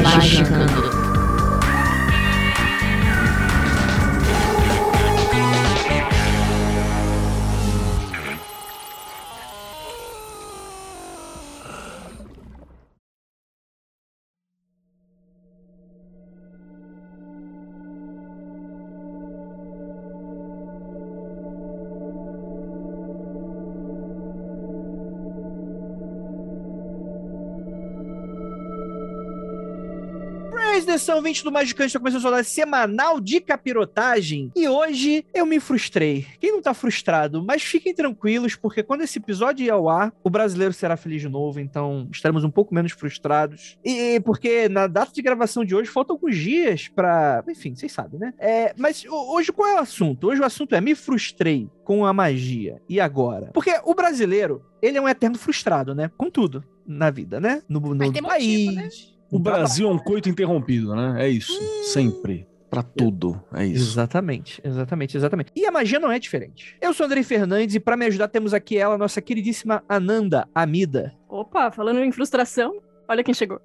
Magicando. Edição 20 do Magicante está começando a rodada semanal de capirotagem. E hoje eu me frustrei. Quem não tá frustrado? Mas fiquem tranquilos, porque quando esse episódio ir ao ar, o brasileiro será feliz de novo, então estaremos um pouco menos frustrados. E porque na data de gravação de hoje faltam alguns dias para, Enfim, vocês sabem, né? É, mas hoje qual é o assunto? Hoje o assunto é me frustrei com a magia. E agora? Porque o brasileiro, ele é um eterno frustrado, né? Com tudo na vida, né? No, no país. Motivo, né? O Brasil é um coito interrompido, né? É isso. Hum. Sempre. Pra tudo. É isso. Exatamente, exatamente, exatamente. E a magia não é diferente. Eu sou Andrei Fernandes e para me ajudar temos aqui ela, nossa queridíssima Ananda Amida. Opa, falando em frustração, olha quem chegou.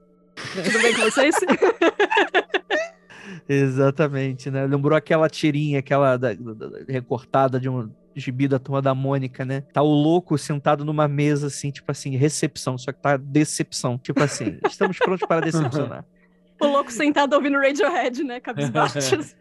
Tudo bem com vocês? Exatamente, né? Lembrou aquela tirinha, aquela da, da, da, recortada de um, gibi da turma da Mônica, né? Tá o louco sentado numa mesa, assim, tipo assim, recepção, só que tá decepção. Tipo assim, estamos prontos para decepcionar. O louco sentado ouvindo Radiohead, né? Cabisbaixo, assim.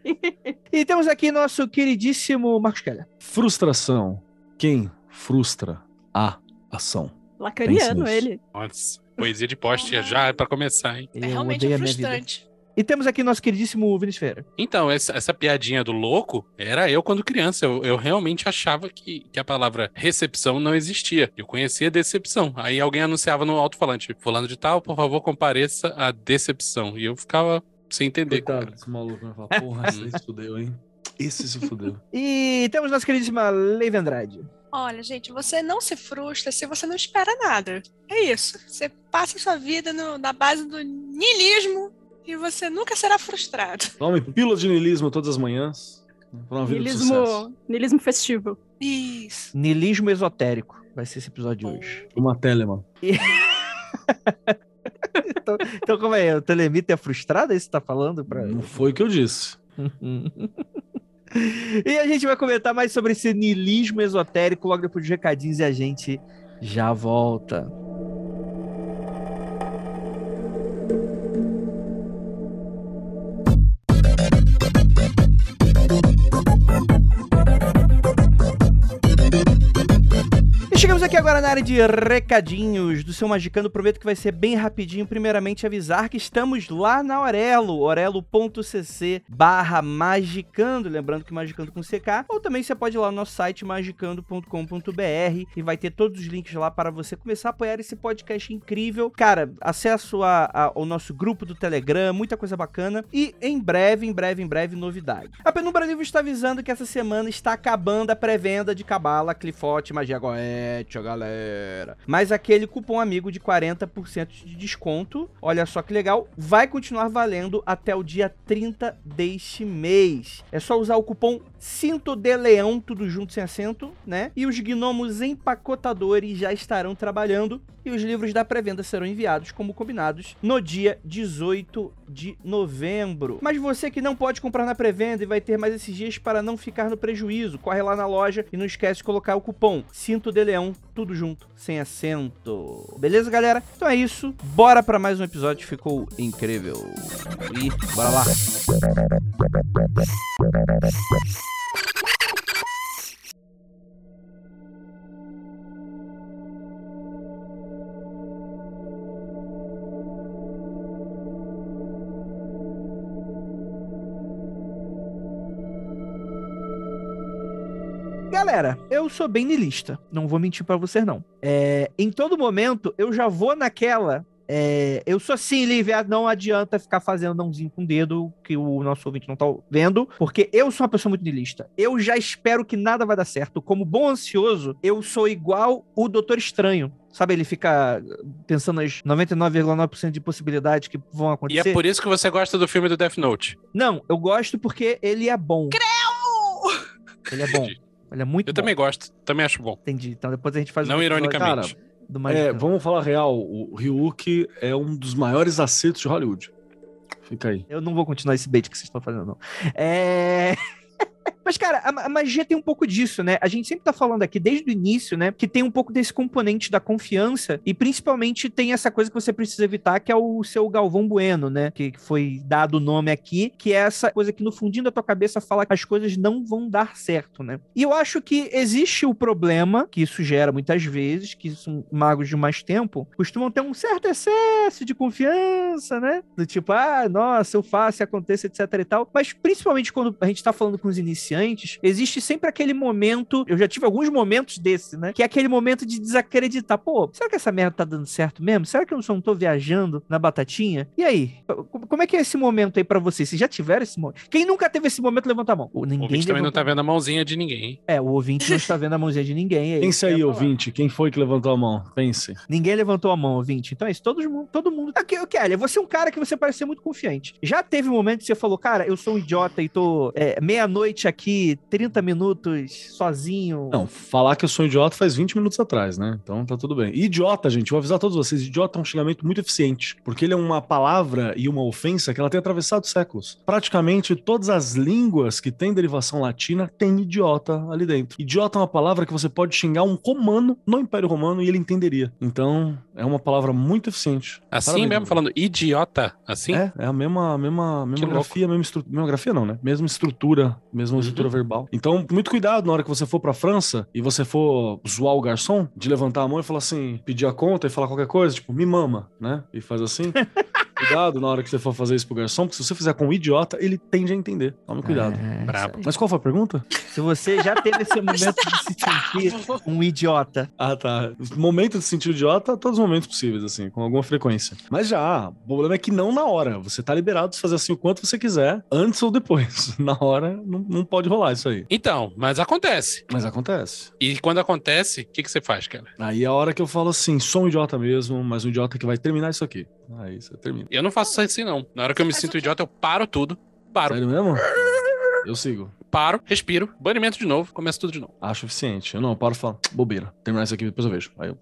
E temos aqui nosso queridíssimo Marcos Keller. Frustração. Quem frustra a ação? Lacaniano, ele. Nossa, poesia de poste já é pra começar, hein? É realmente frustrante. E temos aqui nosso queridíssimo Vinícius Ferreira. Então, essa, essa, piadinha do louco era eu quando criança. Eu, eu realmente achava que, que a palavra recepção não existia. Eu conhecia decepção. Aí alguém anunciava no alto-falante: Fulano de tal, por favor, compareça a decepção. E eu ficava sem entender. Coitado esse maluco vai falar: Porra, esse se fudeu, hein? Esse se fudeu. E temos nossa queridíssima Leive Andrade. Olha, gente, você não se frustra se você não espera nada. É isso. Você passa a sua vida no, na base do niilismo e você nunca será frustrado. Tome pílula de niilismo todas as manhãs. Nilismo, nilismo festivo. Isso. Nilismo esotérico. Vai ser esse episódio de hoje. Uma telema. então, então, como é? O telemita é frustrado? É isso que você tá falando? Pra... Não foi o que eu disse. e a gente vai comentar mais sobre esse nilismo esotérico logo depois dos recadinhos e a gente já volta. Aqui agora na área de recadinhos do seu Magicando. Prometo que vai ser bem rapidinho. Primeiramente, avisar que estamos lá na Orelo, orelo.cc barra magicando. Lembrando que magicando com CK. Ou também você pode ir lá no nosso site magicando.com.br e vai ter todos os links lá para você começar a apoiar esse podcast incrível. Cara, acesso a, a, ao nosso grupo do Telegram, muita coisa bacana. E em breve, em breve, em breve, novidade. A Penumbra Livro está avisando que essa semana está acabando a pré-venda de Cabala, Clifote, Magia Goé galera. Mas aquele cupom amigo de 40% de desconto, olha só que legal, vai continuar valendo até o dia 30 deste mês. É só usar o cupom Cinto de Leão, tudo junto sem acento, né? E os gnomos empacotadores já estarão trabalhando e os livros da pré-venda serão enviados como combinados no dia 18 de novembro. Mas você que não pode comprar na pré-venda e vai ter mais esses dias para não ficar no prejuízo, corre lá na loja e não esquece de colocar o cupom Cinto de Leão, tudo junto, sem acento. Beleza, galera? Então é isso. Bora para mais um episódio, ficou incrível. E bora lá. Galera, eu sou bem nilista, não vou mentir para vocês não. É, em todo momento eu já vou naquela É, eu sou assim, Lívia, não adianta ficar fazendo nãozinho com o dedo, que o nosso ouvinte não tá vendo, porque eu sou uma pessoa muito niilista. Eu já espero que nada vai dar certo. Como bom ansioso, eu sou igual o Doutor Estranho. Sabe, ele fica pensando nas 99,9% de possibilidades que vão E acontecer. é por isso que você gosta do filme do Death Note. Não, eu gosto porque ele é bom. Ele é bom. Ele é muito Eu bom. também gosto, também acho bom. Entendi. Então depois a gente faz Não um ironicamente. do É, vamos falar real, o Ryuk é um dos maiores acertos de Hollywood. Fica aí. Eu não vou continuar esse bait que vocês estão fazendo, não. É. Mas, cara, a, a magia tem um pouco disso, né? A gente sempre tá falando aqui, desde o início, né? Que tem um pouco desse componente da confiança e principalmente tem essa coisa que você precisa evitar, que é o seu Galvão Bueno, né? Que que foi dado o nome aqui, que é essa coisa que no fundinho da tua cabeça fala que as coisas não vão dar certo, né? E eu acho que existe o problema, que isso gera muitas vezes, que são magos de mais tempo, costumam ter um certo excesso de confiança, né? Do tipo, ah, nossa, eu faço e aconteça, etc e tal. Mas principalmente quando a gente tá falando com os iniciantes, existe sempre aquele momento, eu já tive alguns momentos desse, né? Que é aquele momento de desacreditar. Pô, será que essa merda tá dando certo mesmo? Será que eu só não tô viajando na batatinha? E aí? Como é que é esse momento aí pra vocês? Vocês já tiveram esse momento? Quem nunca teve esse momento, levanta a mão. O Ninguém ouvinte também não tá vendo a mãozinha de ninguém, hein? É, o ouvinte não está vendo a mãozinha de ninguém. é Pense que aí, ouvinte. Quem foi que levantou a mão? Pense. Ninguém levantou a mão, ouvinte. Então é isso, todo mundo, todo mundo. Aqui, Kelly, você é um cara que você parece ser muito confiante. Já teve um momento que você falou, cara, eu sou um idiota e tô é, meia-noite aqui, 30 minutos, sozinho. Não, falar que eu sou idiota faz 20 minutos atrás, né? Então tá tudo bem. Idiota, gente, vou avisar todos vocês: idiota é um xingamento muito eficiente, porque ele é uma palavra e uma ofensa que ela tem atravessado séculos. Praticamente todas as línguas que têm derivação latina têm idiota ali dentro. Idiota é uma palavra que você pode xingar um romano no Império Romano e ele entenderia. Então, é uma palavra muito eficiente. Assim Parabéns, mesmo, falando idiota, assim? É, é a mesma, mesma, mesma grafia, mesma estrutura. Mesma grafia não, né? Mesma estrutura, mesma estrutura verbal. Então, muito cuidado na hora que você for pra França e você for zoar o garçom, de levantar a mão e falar assim, pedir a conta e falar qualquer coisa, tipo, me mama, né? E faz assim. cuidado na hora que você for fazer isso pro garçom, porque se você fizer com um idiota, ele tende a entender. Tome cuidado. É, Brabo. Mas qual foi a pergunta? Se você já teve esse momento de se sentir um idiota. Ah, tá. Momento de sentir idiota, todos os momentos possíveis, assim, com alguma frequência. Mas já, o problema é que não na hora. Você tá liberado de fazer assim o quanto você quiser, antes ou depois. Na hora, não, não pode rolar isso aí. Então, mas acontece. Mas acontece. E quando acontece, o que, que você faz, cara? Aí é a hora que eu falo assim, sou um idiota mesmo, mas um idiota que vai terminar isso aqui. Aí você termina. Eu não faço isso assim, não. Na hora que eu me Mas sinto idiota, eu paro tudo. Paro, Sério mesmo? Eu sigo. paro, respiro, banimento de novo, começo tudo de novo. Acho eficiente. Eu não, eu paro e falo, bobeira. Terminar isso aqui, depois eu vejo. Aí eu.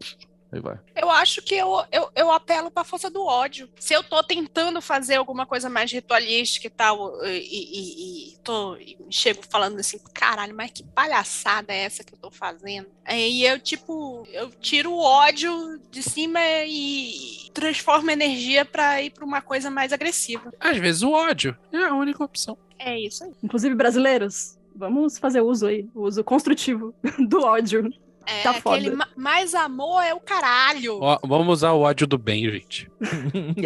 Aí vai. Eu acho que eu, eu, eu apelo pra força do ódio. Se eu tô tentando fazer alguma coisa mais ritualística e tal, e, e- e tô, e chego falando assim, caralho, mas que palhaçada é essa que eu tô fazendo? Aí eu, tipo, eu tiro o ódio de cima e transformo energia pra ir pra uma coisa mais agressiva. Às vezes o ódio é a única opção. É isso aí. Inclusive, brasileiros, vamos fazer uso aí, o uso construtivo do ódio. É, Tá aquele foda. mais amor é o caralho. Ó, vamos usar o ódio do bem, gente.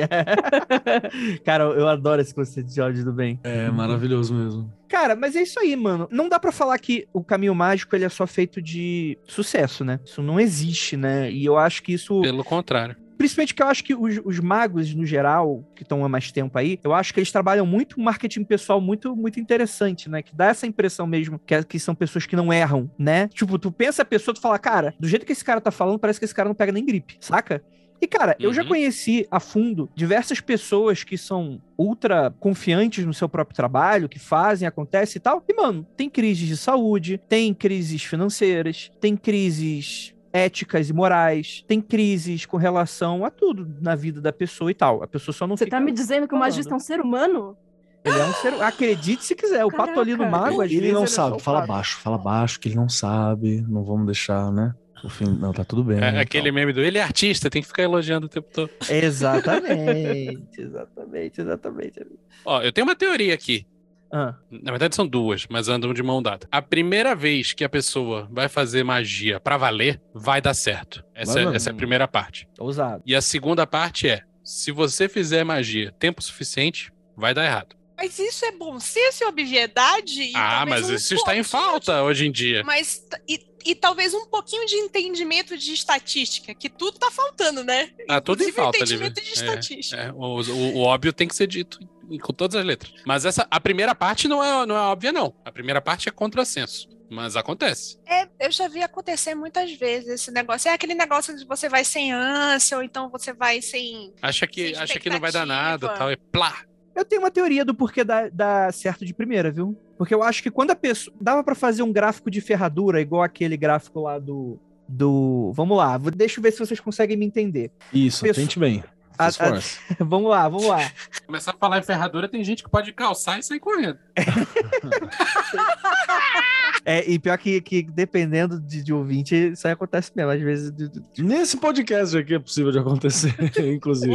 Cara, eu adoro esse conceito de ódio do bem. É maravilhoso mesmo. Cara, mas é isso aí, mano. Não dá pra falar que o caminho mágico ele é só feito de sucesso, né? Isso não existe, né? E eu acho que isso Pelo contrário. Principalmente que eu acho que os, os magos, no geral, que estão há mais tempo aí, eu acho que eles trabalham muito um marketing pessoal muito, muito interessante, né? Que dá essa impressão mesmo que, é- que são pessoas que não erram, né? Tipo, tu pensa a pessoa, tu fala, cara, do jeito que esse cara tá falando, parece que esse cara não pega nem gripe, saca? E, cara, eu já Uhum. conheci a fundo diversas pessoas que são ultra confiantes no seu próprio trabalho, que fazem, acontece e tal. E, mano, tem crises de saúde, tem crises financeiras, tem crises éticas e morais, tem crises com relação a tudo na vida da pessoa e tal. A pessoa só não Você fica... tá me dizendo que o falando. magista é um ser humano? Ele é um ser... Acredite se quiser, o patolino Caraca. mago, às ele vezes, não é sabe, só fala baixo, fala baixo, que ele não sabe, não vamos deixar, né? O fim, não, tá tudo bem. É, né, aquele meme do ele é artista, tem que ficar elogiando o tempo todo. Exatamente, exatamente, exatamente. Ó, eu tenho uma teoria aqui. Ah, Na verdade são duas, mas andam de mão dada. A primeira vez que a pessoa vai fazer magia pra valer, vai dar certo. Essa, é, essa é a primeira parte. ousado. E a segunda parte é: se você fizer magia tempo suficiente, vai dar errado. Mas isso é bom senso e obviedade? e ah, mas um isso está em falta hoje em dia. Mas e e talvez um pouquinho de entendimento de estatística, que tudo tá faltando, né? Ah, tudo em falta ali. entendimento de É, estatística. é, o, o- o óbvio tem que ser dito com todas as letras. Mas essa, a primeira parte não é, não é óbvia, não. A primeira parte é contrassenso. Mas acontece. É, eu já vi acontecer muitas vezes esse negócio. É aquele negócio de você vai sem ânsia, ou então você vai sem. Acha que, Sem acha que não vai dar nada tal. E plá. Eu tenho uma teoria do porquê dá, dá certo de primeira, viu? Porque eu acho que quando a pessoa. Dava pra fazer um gráfico de ferradura, igual aquele gráfico lá do. Do. Vamos lá, deixa eu ver se vocês conseguem me entender. Isso, Pessoa- tente bem. A- a- vamos lá, vamos lá. Começar a falar em ferradura, tem gente que pode calçar e sair correndo. É, e pior que, que dependendo de, de ouvinte, isso aí acontece mesmo. Às vezes. de- de- Nesse podcast aqui é possível de acontecer, inclusive.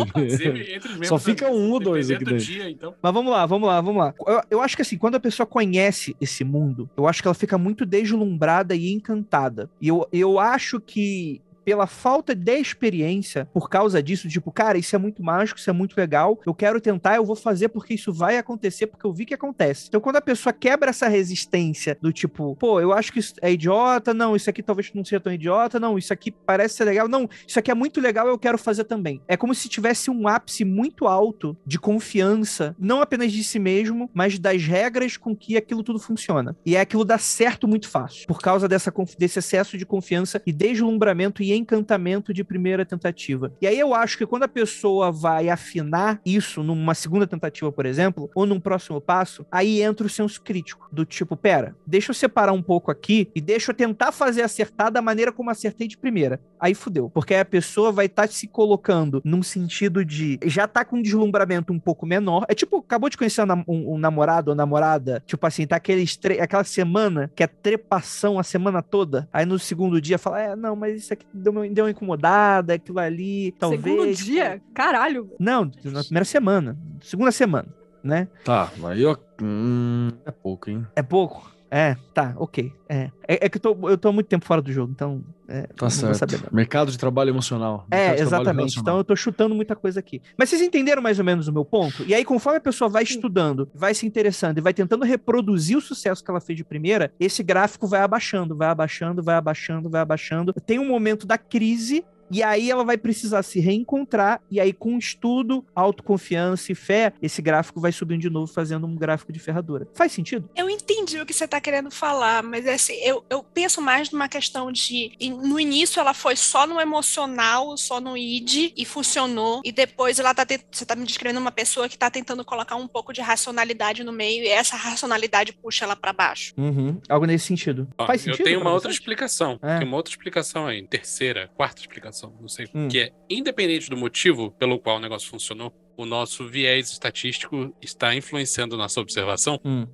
Só fica um ou dois aqui dentro. dia, então. Mas vamos lá, vamos lá, vamos lá. Eu, eu acho que assim, quando a pessoa conhece esse mundo, eu acho que ela fica muito deslumbrada e encantada. E eu, eu acho que. Pela falta de experiência, por causa disso, tipo, cara, isso é muito mágico, isso é muito legal, eu quero tentar, eu vou fazer porque isso vai acontecer, porque eu vi que acontece. Então, quando a pessoa quebra essa resistência do tipo, pô, eu acho que isso é idiota, não, isso aqui talvez não seja tão idiota, não, isso aqui parece ser legal, não, isso aqui é muito legal, eu quero fazer também. É como se tivesse um ápice muito alto de confiança, não apenas de si mesmo, mas das regras com que aquilo tudo funciona. E é aquilo dá certo muito fácil, por causa dessa, desse excesso de confiança e deslumbramento e encantamento de primeira tentativa. E aí eu acho que quando a pessoa vai afinar isso numa segunda tentativa, por exemplo, ou num próximo passo, aí entra o senso crítico, do tipo, pera, deixa eu separar um pouco aqui e deixa eu tentar fazer acertar da maneira como acertei de primeira. Aí fudeu, porque aí a pessoa vai estar se colocando num sentido de já tá com um deslumbramento um pouco menor. É tipo, acabou de conhecer um, um- namorado ou namorada, tipo assim, tá aquele aquela semana que é trepação a semana toda, aí no segundo dia fala, é, não, mas isso aqui deu uma, deu uma incomodada, aquilo ali, talvez. Segundo dia? Caralho. Não, na primeira semana, segunda semana, né? Tá, aí eu. Hum, é pouco, hein? É pouco? É, tá, ok. É, é, é que eu tô, eu tô há muito tempo fora do jogo, então. É, Tá não vou certo. Mercado de trabalho emocional. Mercado É, de trabalho exatamente. Então eu tô chutando muita coisa aqui. Mas vocês entenderam mais ou menos o meu ponto? E aí, conforme a pessoa vai estudando, vai se interessando e vai tentando reproduzir o sucesso que ela fez de primeira, esse gráfico vai abaixando, vai abaixando, vai abaixando, vai abaixando. Tem um momento da crise. E aí ela vai precisar se reencontrar, e aí com estudo, autoconfiança e fé, esse gráfico vai subindo de novo, fazendo um gráfico de ferradura. Faz sentido? Eu entendi o que você está querendo falar, mas é assim, eu, eu penso mais numa questão de. No início ela foi só no emocional, só no id e funcionou. E depois ela tá você tá me descrevendo uma pessoa que tá tentando colocar um pouco de racionalidade no meio e essa racionalidade puxa ela para baixo. Uhum. Algo nesse sentido. Ó, Faz eu sentido? tenho pra uma outra explicação. É. Tem uma outra explicação aí, terceira, quarta explicação, não sei. Hum. Que é, independente do motivo pelo qual o negócio funcionou, o nosso viés estatístico está influenciando nossa observação, Hum.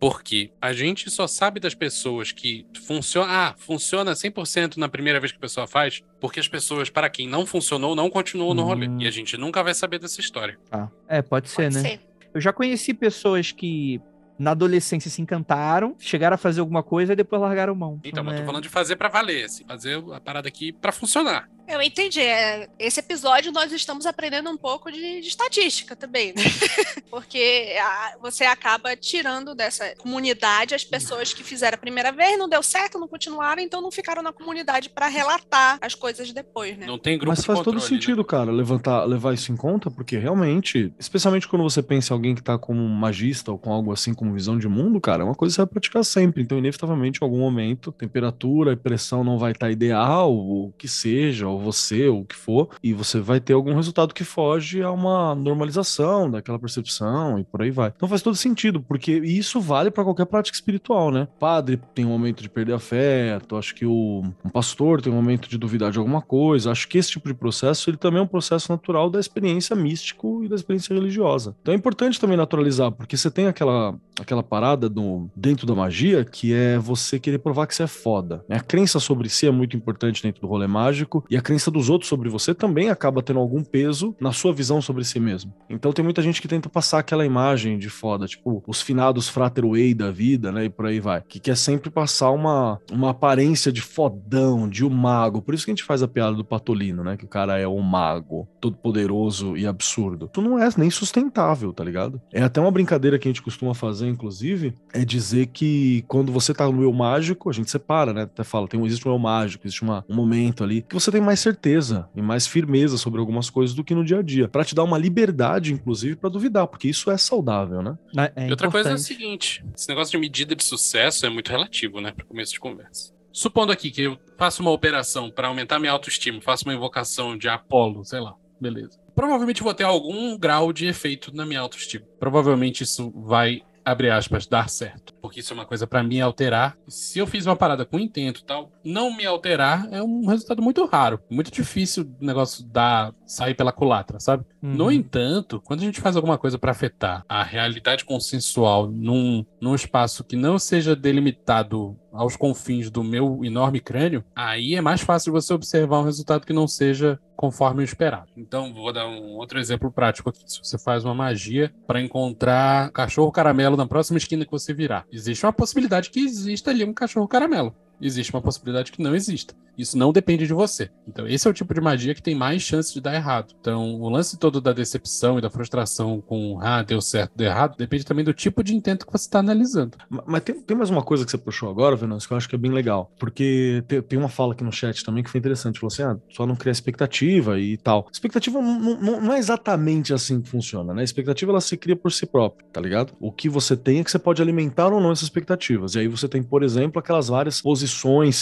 porque a gente só sabe das pessoas que funciona, ah, funciona 100% na primeira vez que a pessoa faz, porque as pessoas, para quem não funcionou, não continuou no rolê. Hum. E a gente nunca vai saber dessa história. Ah, é, pode ser, Pode né? ser. Eu já conheci pessoas que na adolescência se encantaram, chegaram a fazer alguma coisa e depois largaram mão. Então, mas né? tô falando de fazer pra valer, assim, fazer a parada aqui pra funcionar. Eu entendi. É, esse episódio nós estamos aprendendo um pouco de, de estatística também, né? Porque a- você acaba tirando dessa comunidade as pessoas que fizeram a primeira vez, não deu certo, não continuaram, então não ficaram na comunidade para relatar as coisas depois, né? Não tem grupo Mas de faz controle, todo né? sentido, cara, levantar, levar isso em conta, porque realmente, especialmente quando você pensa em alguém que tá como um magista ou com algo assim como visão de mundo, cara, é uma coisa que você vai praticar sempre. Então, inevitavelmente, em algum momento, temperatura e pressão não vai estar ideal, ou o que seja, ou você, ou o que for, e você vai ter algum resultado que foge a uma normalização daquela percepção e por aí vai. Então faz todo sentido, porque isso vale para qualquer prática espiritual, né? Padre tem um momento de perder afeto, acho que o um pastor tem um momento de duvidar de alguma coisa. Acho que esse tipo de processo, ele também é um processo natural da experiência místico e da experiência religiosa. Então é importante também naturalizar, porque você tem aquela aquela parada do dentro da magia que é você querer provar que você é foda. A crença sobre si é muito importante dentro do rolê mágico e a crença dos outros sobre você também acaba tendo algum peso na sua visão sobre si mesmo. Então tem muita gente que tenta passar aquela imagem de foda, tipo, os finados Frater Way da vida, né? E por aí vai. Que quer sempre passar uma, uma aparência de fodão, de um mago. Por isso que a gente faz a piada do Patolino, né? Que o cara é um mago, todo poderoso e absurdo. Tu não é nem sustentável, tá ligado? É até uma brincadeira que a gente costuma fazer, inclusive, é dizer que quando você tá no eu mágico, a gente separa, né? Até fala, tem, existe um eu mágico, existe uma, um momento ali que você tem mais certeza e mais firmeza sobre algumas coisas do que no dia a dia. Para te dar uma liberdade, inclusive, para duvidar, porque isso é saudável, né? É e outra coisa é o seguinte: esse negócio de medida de sucesso é muito relativo, né? Para começo de conversa. Supondo aqui que eu faço uma operação para aumentar minha autoestima, faço uma invocação de Apolo, sei lá, beleza. Provavelmente vou ter algum grau de efeito na minha autoestima. Provavelmente isso vai, abre aspas, dar certo. Porque isso é uma coisa para mim alterar. Se eu fiz uma parada com intento e tal, não me alterar é um resultado muito raro. Muito difícil o negócio dar, sair pela culatra, sabe? No Uhum. entanto, quando a gente faz alguma coisa para afetar a realidade consensual num, num espaço que não seja delimitado aos confins do meu enorme crânio, aí é mais fácil você observar um resultado que não seja conforme o esperado. Então, vou dar um outro exemplo prático aqui. Se você faz uma magia para encontrar cachorro caramelo na próxima esquina que você virar, existe uma possibilidade que exista ali um cachorro caramelo. Existe uma possibilidade que não exista. Isso não depende de você. Então, esse é o tipo de magia que tem mais chance de dar errado. Então, o lance todo da decepção e da frustração com, ah, deu certo, deu errado, depende também do tipo de intento que você está analisando. Ma- Mas tem, tem mais uma coisa que você puxou agora, Venâncio, que eu acho que é bem legal. Porque te- tem, uma fala aqui no chat também que foi interessante. Falou assim: ah, só não criar expectativa e tal. Expectativa não, não- não é exatamente assim que funciona, né? A expectativa ela se cria por si própria, tá ligado? O que você tem é que você pode alimentar ou não essas expectativas. E aí você tem, por exemplo, aquelas várias posições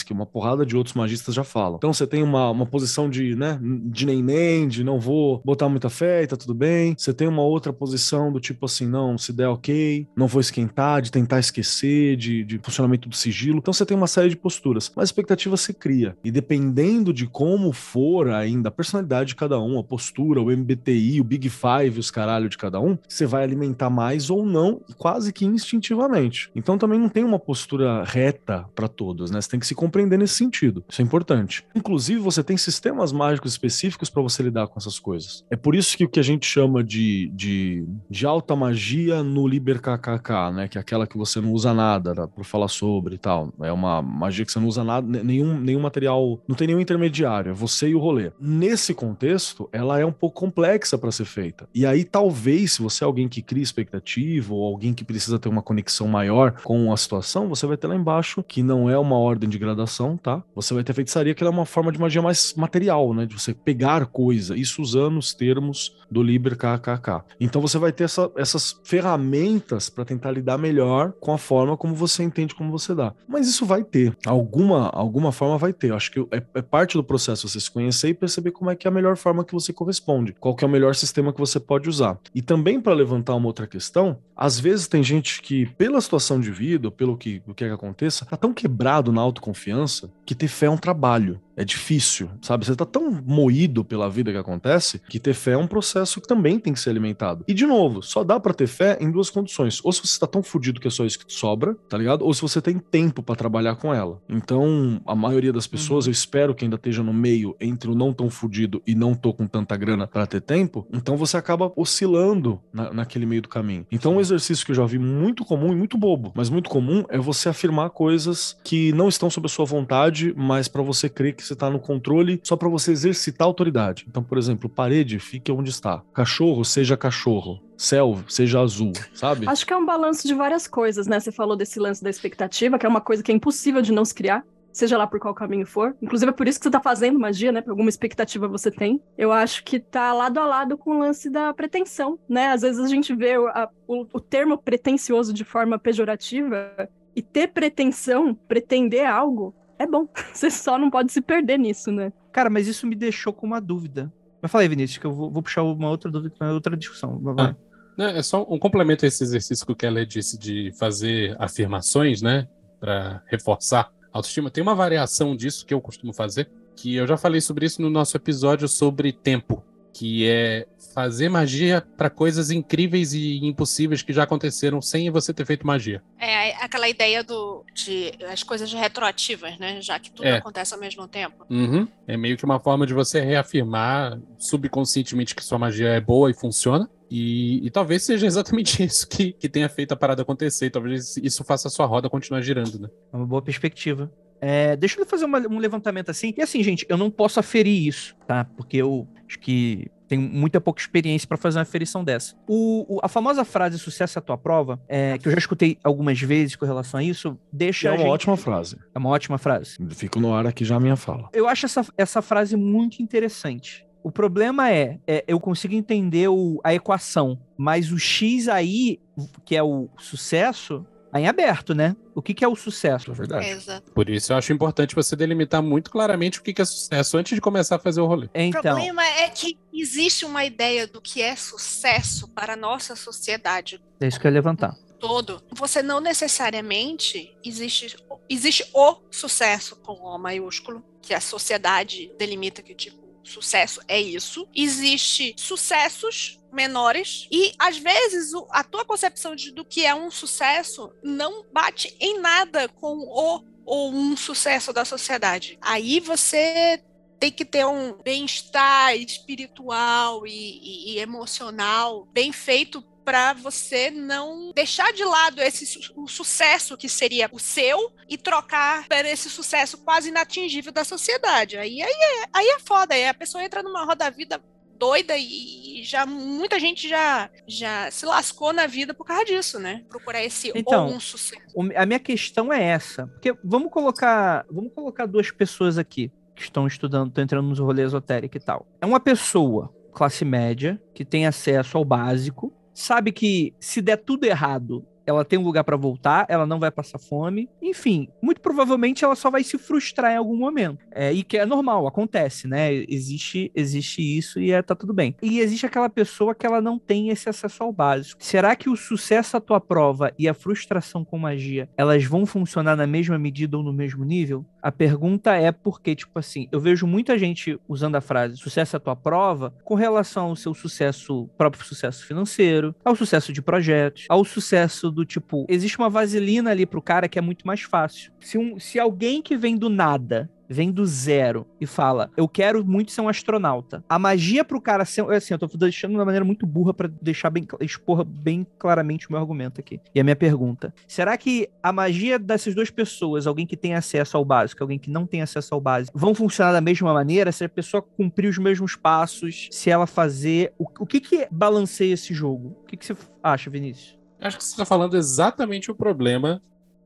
que uma porrada de outros magistas já falam. Então você tem uma, uma posição de, né, de nem-nem, de não vou botar muita fé e tá tudo bem. Você tem uma outra posição do tipo assim, não, se der ok, não vou esquentar, de tentar esquecer, de, de funcionamento do sigilo. Então você tem uma série de posturas. Mas a expectativa se cria. E dependendo de como for ainda a personalidade de cada um, a postura, o MBTI, o Big Five, os caralho de cada um, você vai alimentar mais ou não, quase que instintivamente. Então também não tem uma postura reta para todos, né? Você tem que se compreender nesse sentido. Isso é importante. Inclusive, você tem sistemas mágicos específicos para você lidar com essas coisas. É por isso que o que a gente chama de, de, de alta magia no Liber KKK, né? Que é aquela que você não usa nada né, para falar sobre e tal. É uma magia que você não usa nada, ne- nenhum, nenhum material, não tem nenhum intermediário, é você e o rolê. Nesse contexto, ela é um pouco complexa para ser feita. E aí, talvez, se você é alguém que cria expectativa ou alguém que precisa ter uma conexão maior com a situação, você vai ter lá embaixo que não é uma ordem de gradação, tá? Você vai ter feitiçaria que é uma forma de magia mais material, né? De você pegar coisa, isso usando os termos do Liber KKK. Então você vai ter essa- essas ferramentas para tentar lidar melhor com a forma como você entende como você dá. Mas isso vai ter. Alguma, alguma forma vai ter. Eu acho que é, é parte do processo você se conhecer e perceber como é que é a melhor forma que você corresponde. Qual que é o melhor sistema que você pode usar. E também para levantar uma outra questão, às vezes tem gente que, pela situação de vida, pelo que, o que é que aconteça, tá tão quebrado na autoconfiança que ter fé é um trabalho. É difícil, sabe? Você tá tão moído pela vida que acontece que ter fé é um processo que também tem que ser alimentado. E, de novo, só dá pra ter fé em duas condições. Ou se você tá tão fudido que é só isso que sobra, tá ligado? Ou se você tem tempo pra trabalhar com ela. Então, a maioria das pessoas, eu espero que ainda esteja no meio entre o não tão fudido e não tô com tanta grana pra ter tempo. Então, você acaba oscilando na- naquele meio do caminho. Então, um exercício que eu já vi muito comum e muito bobo, mas muito comum é você afirmar coisas que não estão sob a sua vontade, mas pra você crer que você tá no controle só pra você exercitar a autoridade. Então, por exemplo, parede, fique onde está. Cachorro, seja cachorro. Céu, seja azul, sabe? Acho que é um balanço de várias coisas, né? Você falou desse lance da expectativa, que é uma coisa que é impossível de não se criar. Seja lá por qual caminho for. Inclusive, é por isso que você tá fazendo magia, né? Por alguma expectativa você tem. Eu acho que tá lado a lado com o lance da pretensão, né? Às vezes a gente vê o, a- o- o termo pretencioso de forma pejorativa e ter pretensão, pretender algo, é bom. Você só não pode se perder nisso, né? Cara, mas isso me deixou com uma dúvida. Mas fala aí, Vinícius, que eu vou, vou puxar uma outra dúvida, uma outra discussão. Vai, vai. Né, É só um complemento a esse exercício que o Keller disse de fazer afirmações, né? Para reforçar a autoestima. Tem uma variação disso que eu costumo fazer, que eu já falei sobre isso no nosso episódio sobre tempo. Que é fazer magia para coisas incríveis e impossíveis que já aconteceram sem você ter feito magia. É aquela ideia do de as coisas retroativas, né? Já que tudo É. acontece ao mesmo tempo. Uhum. É meio que uma forma de você reafirmar subconscientemente que sua magia é boa e funciona. E, e talvez seja exatamente isso que, que tenha feito a parada acontecer. E talvez isso faça a sua roda continuar girando, né? É uma boa perspectiva. É, deixa eu fazer uma- um levantamento assim. E assim, gente, eu não posso aferir isso, tá? Porque eu acho que tenho muita pouca experiência para fazer uma aferição dessa. O, o- a famosa frase sucesso é a tua prova, é, que eu já escutei algumas vezes com relação a isso, deixa É uma gente- ótima frase. É uma ótima frase. Fico no ar aqui já a minha fala. Eu acho essa, essa frase muito interessante. O problema é, é, eu consigo entender o- a equação, mas o X aí, que é o sucesso, tá em aberto, né? O que, que é o sucesso? É verdade. Exato. Por isso eu acho importante você delimitar muito claramente o que que é sucesso antes de começar a fazer o rolê. O Então, problema é que existe uma ideia do que é sucesso para a nossa sociedade é isso que eu ia levantar. todo. Você não necessariamente existe existe o sucesso com O maiúsculo, que a sociedade delimita que tipo sucesso é isso. Existe sucessos menores e às vezes o- a tua concepção de, do que é um sucesso não bate em nada com o ou um sucesso da sociedade. Aí você tem que ter um bem-estar espiritual e, e- e emocional bem feito para você não deixar de lado esse su- o sucesso que seria o seu e trocar por esse sucesso quase inatingível da sociedade. Aí, aí, é, aí é foda, aí a pessoa entra numa roda vida doida e já muita gente já já se lascou na vida por causa disso, né? Procurar esse Então, ou um sucesso. A minha questão é essa. Porque vamos colocar, vamos colocar duas pessoas aqui que estão estudando, estão entrando nos rolês esotéricos e tal. É uma pessoa, classe média, que tem acesso ao básico, sabe que se der tudo errado, ela tem um lugar pra voltar, ela não vai passar fome. Enfim, muito provavelmente ela só vai se frustrar em algum momento. É, e que é normal, acontece, né? Existe, existe isso e é, tá tudo bem. E existe aquela pessoa que ela não tem esse acesso ao básico. Será que o sucesso à tua prova e a frustração com magia, elas vão funcionar na mesma medida ou no mesmo nível? A pergunta é porque, tipo assim, eu vejo muita gente usando a frase sucesso à tua prova com relação ao seu sucesso, próprio sucesso financeiro, ao sucesso de projetos, ao sucesso do tipo, existe uma vaselina ali pro cara que é muito mais fácil. Se, um, se alguém que vem do nada vem do zero e fala, eu quero muito ser um astronauta. A magia pro cara ser, assim, eu tô deixando de uma maneira muito burra pra deixar bem, expor bem claramente o meu argumento aqui. E a minha pergunta, será que a magia dessas duas pessoas, alguém que tem acesso ao básico, alguém que não tem acesso ao básico, vão funcionar da mesma maneira se a pessoa cumprir os mesmos passos, se ela fazer, o, o que que balanceia esse jogo? O que que você acha, Vinícius? Acho que você está falando exatamente o problema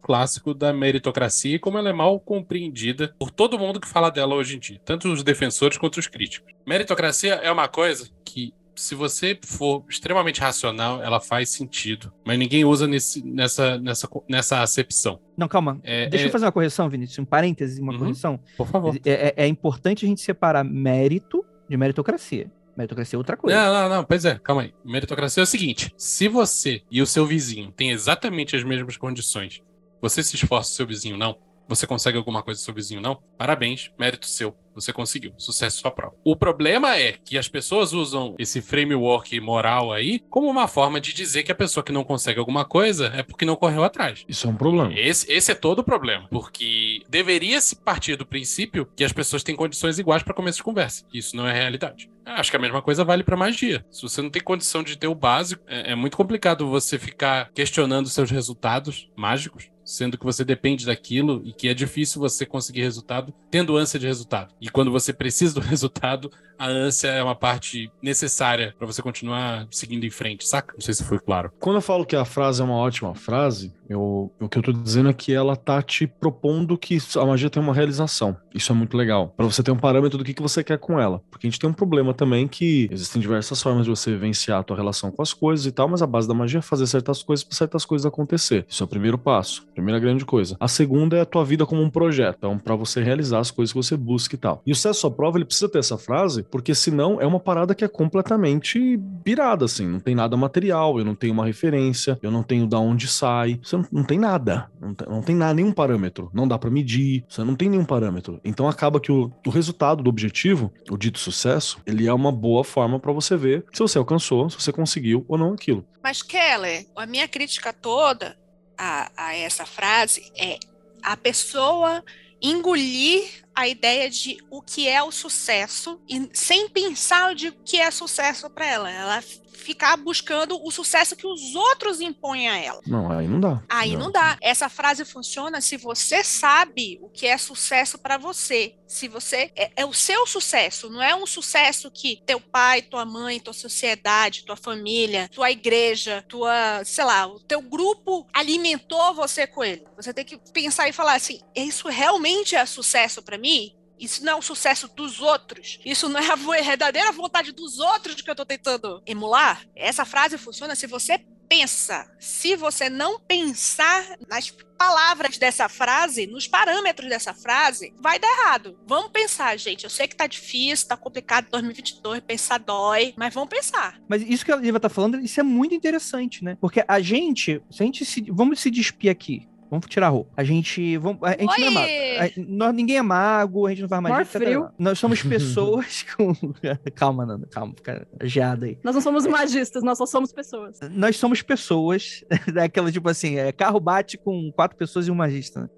clássico da meritocracia e como ela é mal compreendida por todo mundo que fala dela hoje em dia, tanto os defensores quanto os críticos. Meritocracia é uma coisa que, se você for extremamente racional, ela faz sentido, mas ninguém usa nesse, nessa, nessa, nessa acepção. Não, calma. É, Deixa é- eu fazer uma correção, Vinícius, um parênteses, uma Uhum. correção. Por favor. É, é- é importante a gente separar mérito de meritocracia. Meritocracia é outra coisa. Não, não, não, pois é, calma aí. Meritocracia é o seguinte: se você e o seu vizinho têm exatamente as mesmas condições, você se esforça, seu vizinho não, você consegue alguma coisa, seu vizinho não, parabéns, mérito seu. Você conseguiu, sucesso sua prova. O problema é que as pessoas usam esse framework moral aí como uma forma de dizer que a pessoa que não consegue alguma coisa é porque não correu atrás. Isso é um problema. Esse, esse é todo o problema. Porque deveria se partir do princípio que as pessoas têm condições iguais para começo de conversa. Isso não é realidade. Acho que a mesma coisa vale para magia. Se você não tem condição de ter o básico, é, é muito complicado você ficar questionando seus resultados mágicos, sendo que você depende daquilo e que é difícil você conseguir resultado tendo ânsia de resultado. E quando você precisa do resultado, a ânsia é uma parte necessária para você continuar seguindo em frente, saca? Não sei se foi claro. Quando eu falo que a frase é uma ótima frase, eu, o que eu tô dizendo é que ela tá te propondo que a magia tem uma realização. Isso é muito legal. Pra você ter um parâmetro do que, que você quer com ela. Porque a gente tem um problema também que existem diversas formas de você vivenciar a tua relação com as coisas e tal, mas a base da magia é fazer certas coisas para certas coisas acontecer. Isso é o primeiro passo, primeira grande coisa. A segunda é a tua vida como um projeto, então para você realizar as coisas que você busca e tal. E o sucesso à prova, ele precisa ter essa frase, porque senão é uma parada que é completamente pirada, assim. Não tem nada material, eu não tenho uma referência, eu não tenho da onde sai. Você não, não tem nada. Não tem, não tem nada, nenhum parâmetro. Não dá pra medir, você não tem nenhum parâmetro. Então acaba que o, o resultado do objetivo, o dito sucesso, ele é uma boa forma pra você ver se você alcançou, se você conseguiu ou não aquilo. Mas, Keller, a minha crítica toda a, a essa frase é a pessoa engolir a ideia de o que é o sucesso e sem pensar de o que é sucesso para ela. Ela ficar buscando o sucesso que os outros impõem a ela. Não, aí não dá. Aí não, dá. Essa frase funciona se você sabe o que é sucesso para você. Se você é, é, o seu sucesso, não é um sucesso que teu pai, tua mãe, tua sociedade, tua família, tua igreja, tua, sei lá, o teu grupo alimentou você com ele. Você tem que pensar e falar assim: isso realmente é sucesso para mim? Isso não é o sucesso dos outros. Isso não é a verdadeira vontade dos outros que eu estou tentando emular. Essa frase funciona se você pensa. Se você não pensar nas palavras dessa frase, nos parâmetros dessa frase, vai dar errado. Vamos pensar, gente. Eu sei que tá difícil, tá complicado 2022, pensar dói, mas vamos pensar. Mas isso que a Liva tá falando, isso é muito interessante, né? Porque a gente, se a gente se, vamos se despir aqui. Vamos tirar a roupa. A gente. Vamos, a gente não é mago. A, nós, ninguém é mago, a gente não faz magia. frio. Nós somos pessoas com. calma, Nanda, calma, fica geada aí. Nós não somos magistas, nós só somos pessoas. Nós somos pessoas. Daquela, tipo assim, é, carro bate com quatro pessoas e um magista, né?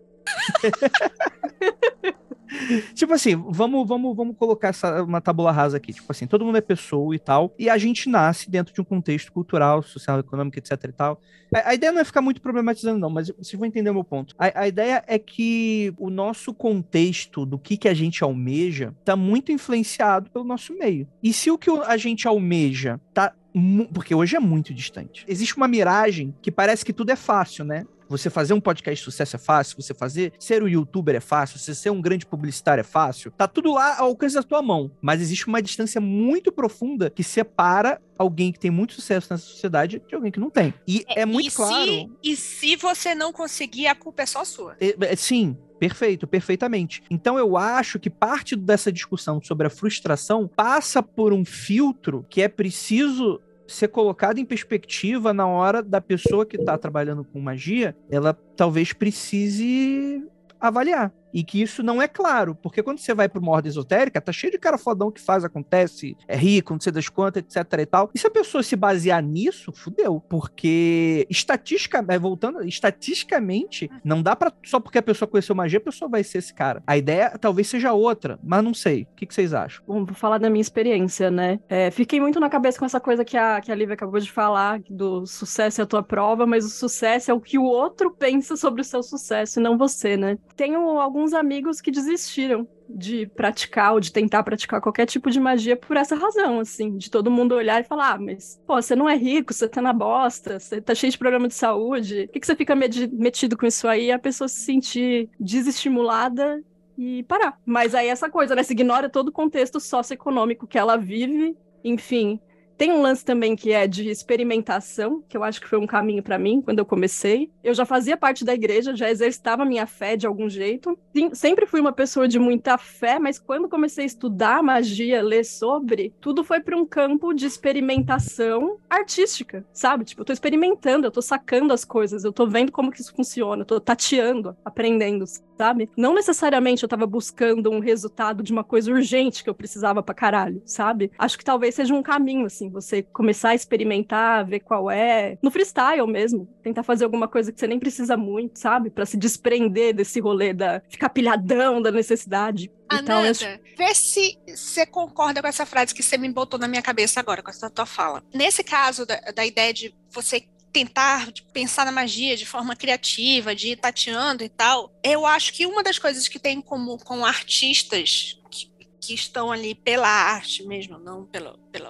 Tipo assim, vamos, vamos, vamos colocar essa, uma tabula rasa aqui. Tipo assim, todo mundo é pessoa e tal, e a gente nasce dentro de um contexto cultural, social, econômico, etc e tal. A, a ideia não é ficar muito problematizando, não, mas vocês vão entender o meu ponto. A, a, ideia é que o nosso contexto do que, que a gente almeja tá muito influenciado pelo nosso meio. E se o que a gente almeja tá porque hoje é muito distante. Existe uma miragem que parece que tudo é fácil, né? Você fazer um podcast de sucesso é fácil, você fazer ser um youtuber é fácil, você ser um grande publicitário é fácil. Tá tudo lá ao alcance da tua mão, mas existe uma distância muito profunda que separa alguém que tem muito sucesso nessa sociedade de alguém que não tem. E é, é muito e claro. Se, e se você não conseguir, a culpa é só sua. É, é, sim, Perfeito, perfeitamente. Então eu acho que parte dessa discussão sobre a frustração passa por um filtro que é preciso ser colocado em perspectiva na hora da pessoa que está trabalhando com magia, ela talvez precise avaliar e que isso não é claro, porque quando você vai para uma ordem esotérica, tá cheio de cara fodão que faz, acontece, é rico, não sei das quantas, etc e tal. E se a pessoa se basear nisso, fudeu, porque estatística, é, voltando, estatisticamente, não dá para só porque a pessoa conheceu magia, a pessoa vai ser esse cara. A ideia talvez seja outra, mas não sei. O que, que vocês acham? Bom, vou falar da minha experiência, né? É, fiquei muito na cabeça com essa coisa que a, que a Lívia acabou de falar, do sucesso é a tua prova, mas o sucesso é o que o outro pensa sobre o seu sucesso e não você, né? Tenho alguns alguns amigos que desistiram de praticar ou de tentar praticar qualquer tipo de magia por essa razão, assim, de todo mundo olhar e falar, ah, mas, pô, você não é rico, você tá na bosta, você tá cheio de problema de saúde, que, que você fica metido com isso aí? E a pessoa se sentir desestimulada e parar. Mas aí essa coisa, né, se ignora todo o contexto socioeconômico que ela vive, enfim, tem um lance também que é de experimentação, que eu acho que foi um caminho para mim quando eu comecei. Eu já fazia parte da igreja, já exercitava minha fé de algum jeito. Sempre fui uma pessoa de muita fé, mas quando comecei a estudar magia, ler sobre, tudo foi para um campo de experimentação artística, sabe? Tipo, eu tô experimentando, eu tô sacando as coisas, eu tô vendo como que isso funciona, eu tô tateando, aprendendo, sabe? Não necessariamente eu tava buscando um resultado de uma coisa urgente que eu precisava pra caralho, sabe? Acho que talvez seja um caminho, assim, você começar a experimentar, ver qual é, no freestyle mesmo, tentar fazer alguma coisa que você nem precisa muito, sabe? para se desprender desse rolê da ficar pilhadão da necessidade. Ananda, então, vê se você concorda com essa frase que você me botou na minha cabeça agora, com essa tua fala. Nesse caso da, da ideia de você tentar pensar na magia de forma criativa, de ir tateando e tal, eu acho que uma das coisas que tem em comum com artistas que, que estão ali pela arte mesmo, não pelo, pelo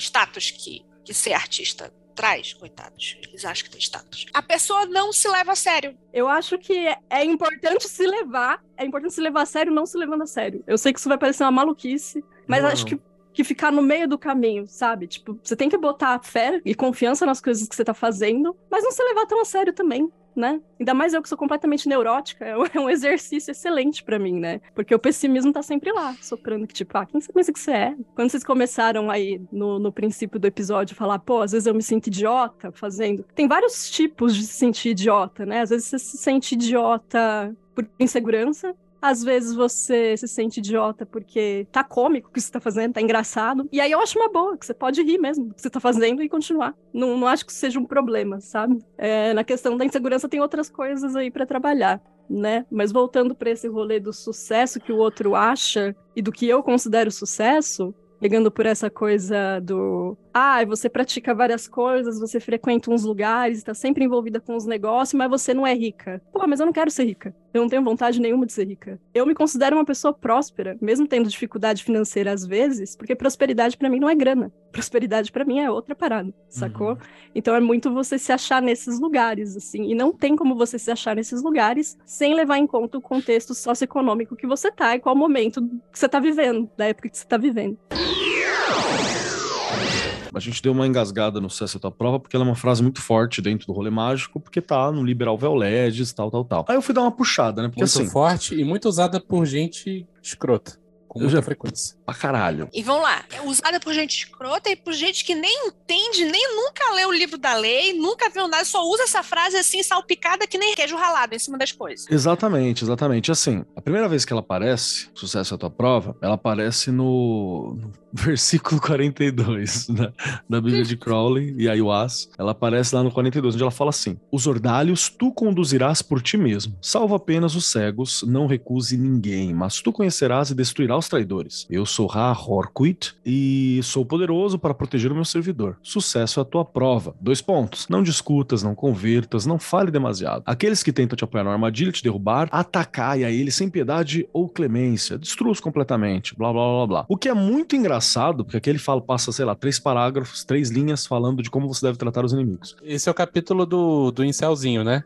status que, que ser artista traz, coitados. Eles acham que tem status. A pessoa não se leva a sério. Eu acho que é importante se levar, é importante se levar a sério, não se levando a sério. Eu sei que isso vai parecer uma maluquice, mas não, acho que que ficar no meio do caminho, sabe? Tipo, você tem que botar fé e confiança nas coisas que você tá fazendo, mas não se levar tão a sério também. Né? Ainda mais eu que sou completamente neurótica, é um- é exercício excelente pra mim, né? Porque o pessimismo tá sempre lá, soprando que tipo, ah, quem você pensa que você é? Quando vocês começaram aí no, no princípio do episódio falar, pô, às vezes eu me sinto idiota fazendo. Tem vários tipos de se sentir idiota, né? Às vezes você se sente idiota por insegurança, às vezes você se sente idiota porque tá cômico o que você tá fazendo, tá engraçado. E aí eu acho uma boa, que você pode rir mesmo do que você tá fazendo e continuar. Não, não acho que seja um problema, sabe? É, na questão da insegurança tem outras coisas aí pra trabalhar. Né? Mas voltando para esse rolê do sucesso que o outro acha e do que eu considero sucesso, pegando por essa coisa do ah, você pratica várias coisas, você frequenta uns lugares, está sempre envolvida com os negócios, mas você não é rica. Pô, mas eu não quero ser rica. Eu não tenho vontade nenhuma de ser rica. Eu me considero uma pessoa próspera, mesmo tendo dificuldade financeira às vezes, porque prosperidade para mim não é grana. Prosperidade para mim é outra parada, sacou? Então é muito você se achar nesses lugares, assim, e não tem como você se achar nesses lugares sem levar em conta o contexto socioeconômico que você tá e qual momento que você tá vivendo, da época que você tá vivendo. A gente deu uma engasgada no Sucesso Tua Prova porque ela é uma frase muito forte dentro do rolê mágico, porque tá no Liberal Veoledes, tal, tal, tal. Aí eu fui dar uma puxada, né? Porque Muito assim, forte e muito usada por gente escrota. Com Eu muita já- frequência. pra caralho. E vamos lá, é usada por gente escrota e por gente que nem entende, nem nunca leu o livro da lei, nunca viu nada, só usa essa frase assim, salpicada, que nem queijo ralado em cima das coisas. Exatamente, exatamente. Assim, a primeira vez que ela aparece, Sucesso é Tua Prova, ela aparece no, no versículo 42 da, da Bíblia de Crowley e Ayahuasca. Ela aparece lá no 42, onde ela fala assim: Os ordalhos tu conduzirás por ti mesmo. Salva apenas os cegos, não recuse ninguém, mas tu conhecerás e destruirás os traidores. Eu sou Ra Horquit e sou poderoso para proteger o meu servidor. Sucesso é a tua prova. Dois pontos. Não discutas, não convertas, não fale demasiado. Aqueles que tentam te apoiar na armadilha, te derrubar, atacai a eles sem piedade ou clemência. Destrua-os completamente. Blá, blá, blá, blá. O que é muito engraçado, porque aqui ele fala, passa, sei lá, três parágrafos, três linhas falando de como você deve tratar os inimigos. Esse é o capítulo do, do incelzinho, né?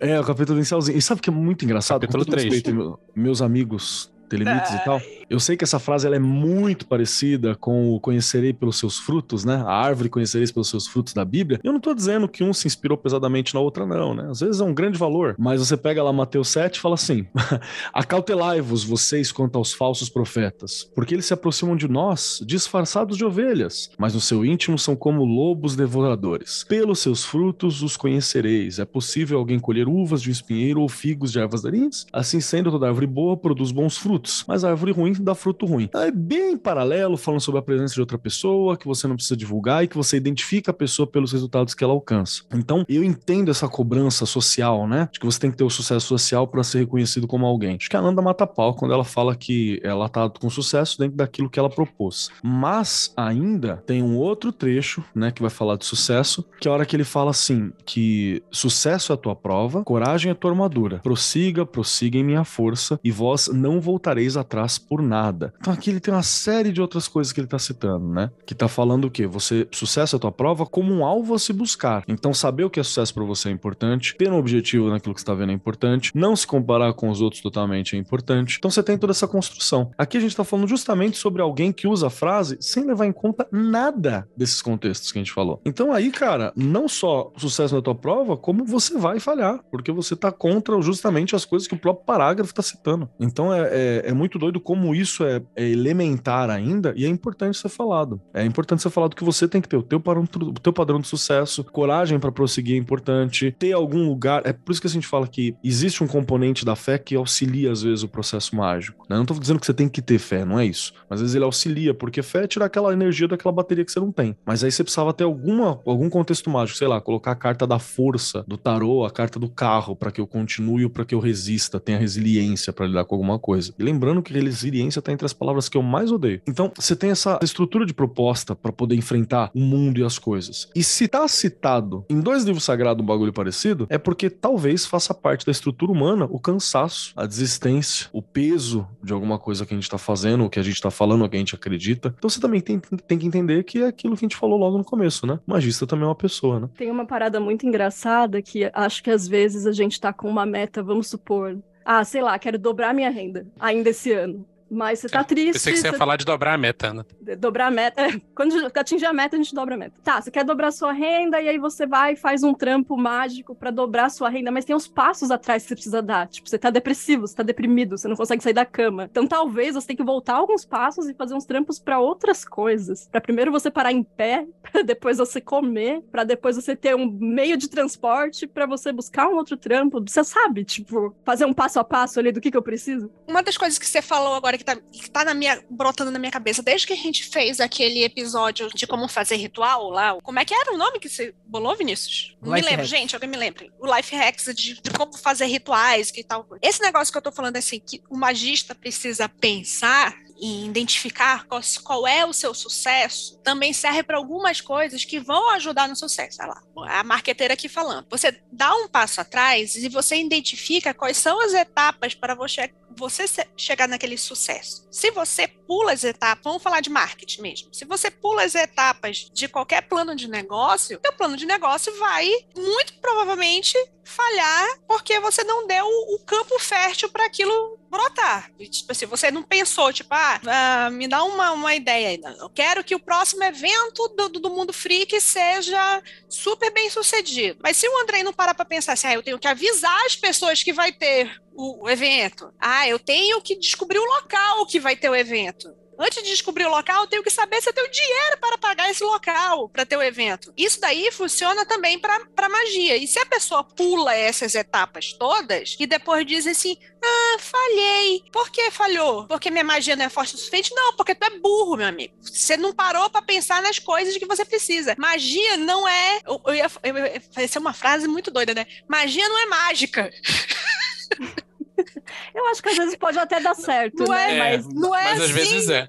É, o capítulo inicialzinho. E sabe o que é muito engraçado? Capítulo Com todo três. respeito, meu- meus amigos telemites e tal. Eu sei que essa frase ela é muito parecida com o conhecerei pelos seus frutos, né? A árvore conhecereis pelos seus frutos da Bíblia. Eu não tô dizendo que um se inspirou pesadamente na outra, não, né? Às vezes é um grande valor. Mas você pega lá Mateus 7 e fala assim: Acautelai-vos, vocês, quanto aos falsos profetas, porque eles se aproximam de nós disfarçados de ovelhas, mas no seu íntimo são como lobos devoradores. Pelos seus frutos os conhecereis. É possível alguém colher uvas de um espinheiro ou figos de ervas daninhas? Assim sendo, toda árvore boa produz bons frutos, mas a árvore ruim dá fruto ruim. É bem paralelo, falando sobre a presença de outra pessoa, que você não precisa divulgar e que você identifica a pessoa pelos resultados que ela alcança. Então, eu entendo essa cobrança social, né? De que você tem que ter o sucesso social para ser reconhecido como alguém. Acho que a Nanda mata pau quando ela fala que ela tá com sucesso dentro daquilo que ela propôs. Mas ainda tem um outro trecho, né, que vai falar de sucesso, que é a hora que ele fala assim, que sucesso é a tua prova, coragem é a tua armadura. Prossiga, prossiga em minha força e vós não voltareis atrás por nada. Então aqui ele tem uma série de outras coisas que ele tá citando, né? Que tá falando o quê? Você, sucesso é a tua prova como um alvo a se buscar. Então saber o que é sucesso para você é importante, ter um objetivo naquilo que você tá vendo é importante, não se comparar com os outros totalmente é importante. Então você tem toda essa construção. Aqui a gente tá falando justamente sobre alguém que usa a frase sem levar em conta nada desses contextos que a gente falou. Então aí, cara, não só sucesso na tua prova, como você vai falhar, porque você tá contra justamente as coisas que o próprio parágrafo tá citando. Então é, é, é muito doido como isso é, é elementar ainda e é importante ser falado. É importante ser falado que você tem que ter o teu, o teu padrão de sucesso, coragem para prosseguir é importante, ter algum lugar. É por isso que a gente fala que existe um componente da fé que auxilia às vezes o processo mágico. né? Não tô dizendo que você tem que ter fé, não é isso. Mas às vezes ele auxilia, porque fé é tirar aquela energia daquela bateria que você não tem. Mas aí você precisava ter alguma, algum contexto mágico, sei lá, colocar a carta da força do tarô, a carta do carro, para que eu continue para que eu resista, tenha resiliência para lidar com alguma coisa. E lembrando que resiliência tá entre as palavras que eu mais odeio. Então, você tem essa estrutura de proposta para poder enfrentar o mundo e as coisas. E se tá citado em dois livros sagrados um bagulho parecido, é porque talvez faça parte da estrutura humana o cansaço, a desistência, o peso de alguma coisa que a gente tá fazendo, o que a gente tá falando, o que a gente acredita. Então você também tem, tem que entender que é aquilo que a gente falou logo no começo, né? O magista também é uma pessoa, né? Tem uma parada muito engraçada que acho que às vezes a gente tá com uma meta, vamos supor, ah, sei lá, quero dobrar minha renda ainda esse ano. Mas você tá triste. Pensei que você ia você- falar de dobrar a meta, Ana. Dobrar a meta. É, quando atingir a meta, a gente dobra a meta. Tá, você quer dobrar sua renda e aí você vai e faz um trampo mágico pra dobrar sua renda, mas tem uns passos atrás que você precisa dar. Tipo, você tá depressivo, você tá deprimido, você não consegue sair da cama. Então talvez você tenha que voltar alguns passos e fazer uns trampos pra outras coisas. Pra primeiro você parar em pé, pra depois você comer, pra depois você ter um meio de transporte, pra você buscar um outro trampo. Você sabe, tipo, fazer um passo a passo ali do que, que eu preciso. Uma das coisas que você falou agora que tá, que tá na minha, brotando na minha cabeça, desde que a gente fez aquele episódio de como fazer ritual lá, como é que era o nome que você bolou, Vinícius? Não me lembro, Hacks. gente, alguém me lembre. O Life Hacks de, de como fazer rituais e tal. Esse negócio que eu tô falando assim, que o magista precisa pensar e identificar qual, qual é o seu sucesso, também serve para algumas coisas que vão ajudar no sucesso. Olha lá, a marqueteira aqui falando. Você dá um passo atrás e você identifica quais são as etapas para você, você chegar naquele sucesso. Se você pula as etapas, vamos falar de marketing mesmo. Se você pula as etapas de qualquer plano de negócio, seu plano de negócio vai muito provavelmente falhar porque você não deu o campo fértil para aquilo brotar. Tipo assim, você não pensou, tipo, ah, ah, me dá uma, uma ideia aí. Eu quero que o próximo evento do, do, do Mundo Freak seja super bem sucedido. Mas se o Andrei não parar para pensar assim, ah, eu tenho que avisar as pessoas que vai ter o evento. Ah, eu tenho que descobrir o local que vai ter o evento. Antes de descobrir o local, eu tenho que saber se eu tenho dinheiro para pagar esse local para ter o evento. Isso daí funciona também para magia. E se a pessoa pula essas etapas todas e depois diz assim: ah, falhei. Por que falhou? Porque minha magia não é forte o suficiente? Não, porque tu é burro, meu amigo. Você não parou para pensar nas coisas que você precisa. Magia não é. Eu, eu ia, eu ia fazer uma frase muito doida, né? Magia não é mágica. Eu acho que às vezes pode até dar certo, Não né? é, Mas não é Mas às assim. vezes é.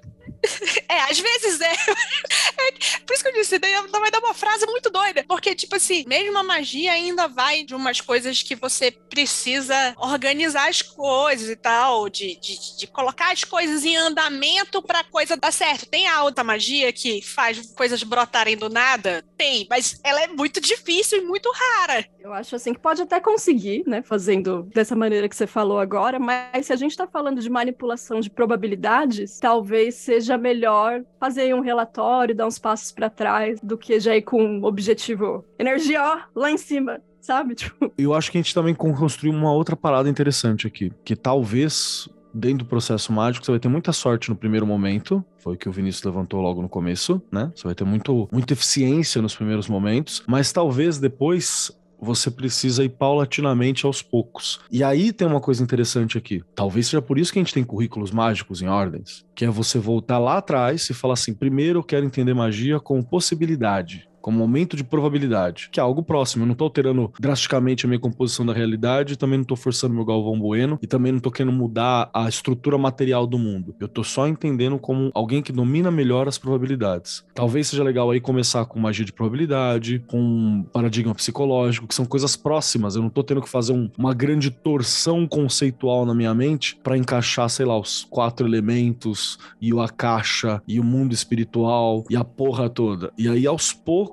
É, às vezes é. É, Por isso que eu disse, daí vai dar uma frase muito doida. Porque, tipo assim, mesmo a magia ainda vai de umas coisas que você precisa organizar as coisas e tal, de, de, de colocar as coisas em andamento pra coisa dar certo. Tem a alta magia que faz coisas brotarem do nada? Tem, mas ela é muito difícil e muito rara. Eu acho assim que pode até conseguir, né, fazendo dessa maneira que você falou agora, mas se a gente tá falando de manipulação de probabilidades, talvez seja melhor fazer um relatório, dar uns passos pra trás, do que já ir com um objetivo energia, ó, lá em cima, sabe? Tipo, Eu acho que a gente também con- construiu uma outra parada interessante aqui, que talvez dentro do processo mágico você vai ter muita sorte no primeiro momento, foi o que o Vinícius levantou logo no começo, né? Você vai ter muito, muita eficiência nos primeiros momentos, mas talvez depois você precisa ir paulatinamente aos poucos. E aí tem uma coisa interessante aqui. Talvez seja por isso que a gente tem currículos mágicos em ordens, que é você voltar lá atrás e falar assim: primeiro eu quero entender magia como possibilidade. Como aumento de probabilidade, que é algo próximo. Eu não tô alterando drasticamente a minha composição da realidade, também não tô forçando meu Galvão Bueno, e também não tô querendo mudar a estrutura material do mundo. Eu tô só entendendo como alguém que domina melhor as probabilidades. Talvez seja legal aí começar com magia de probabilidade, com paradigma psicológico, que são coisas próximas. Eu não tô tendo que fazer um- uma grande torção conceitual na minha mente para encaixar, sei lá, os quatro elementos e o Akasha e o mundo espiritual e a porra toda. E aí, aos poucos,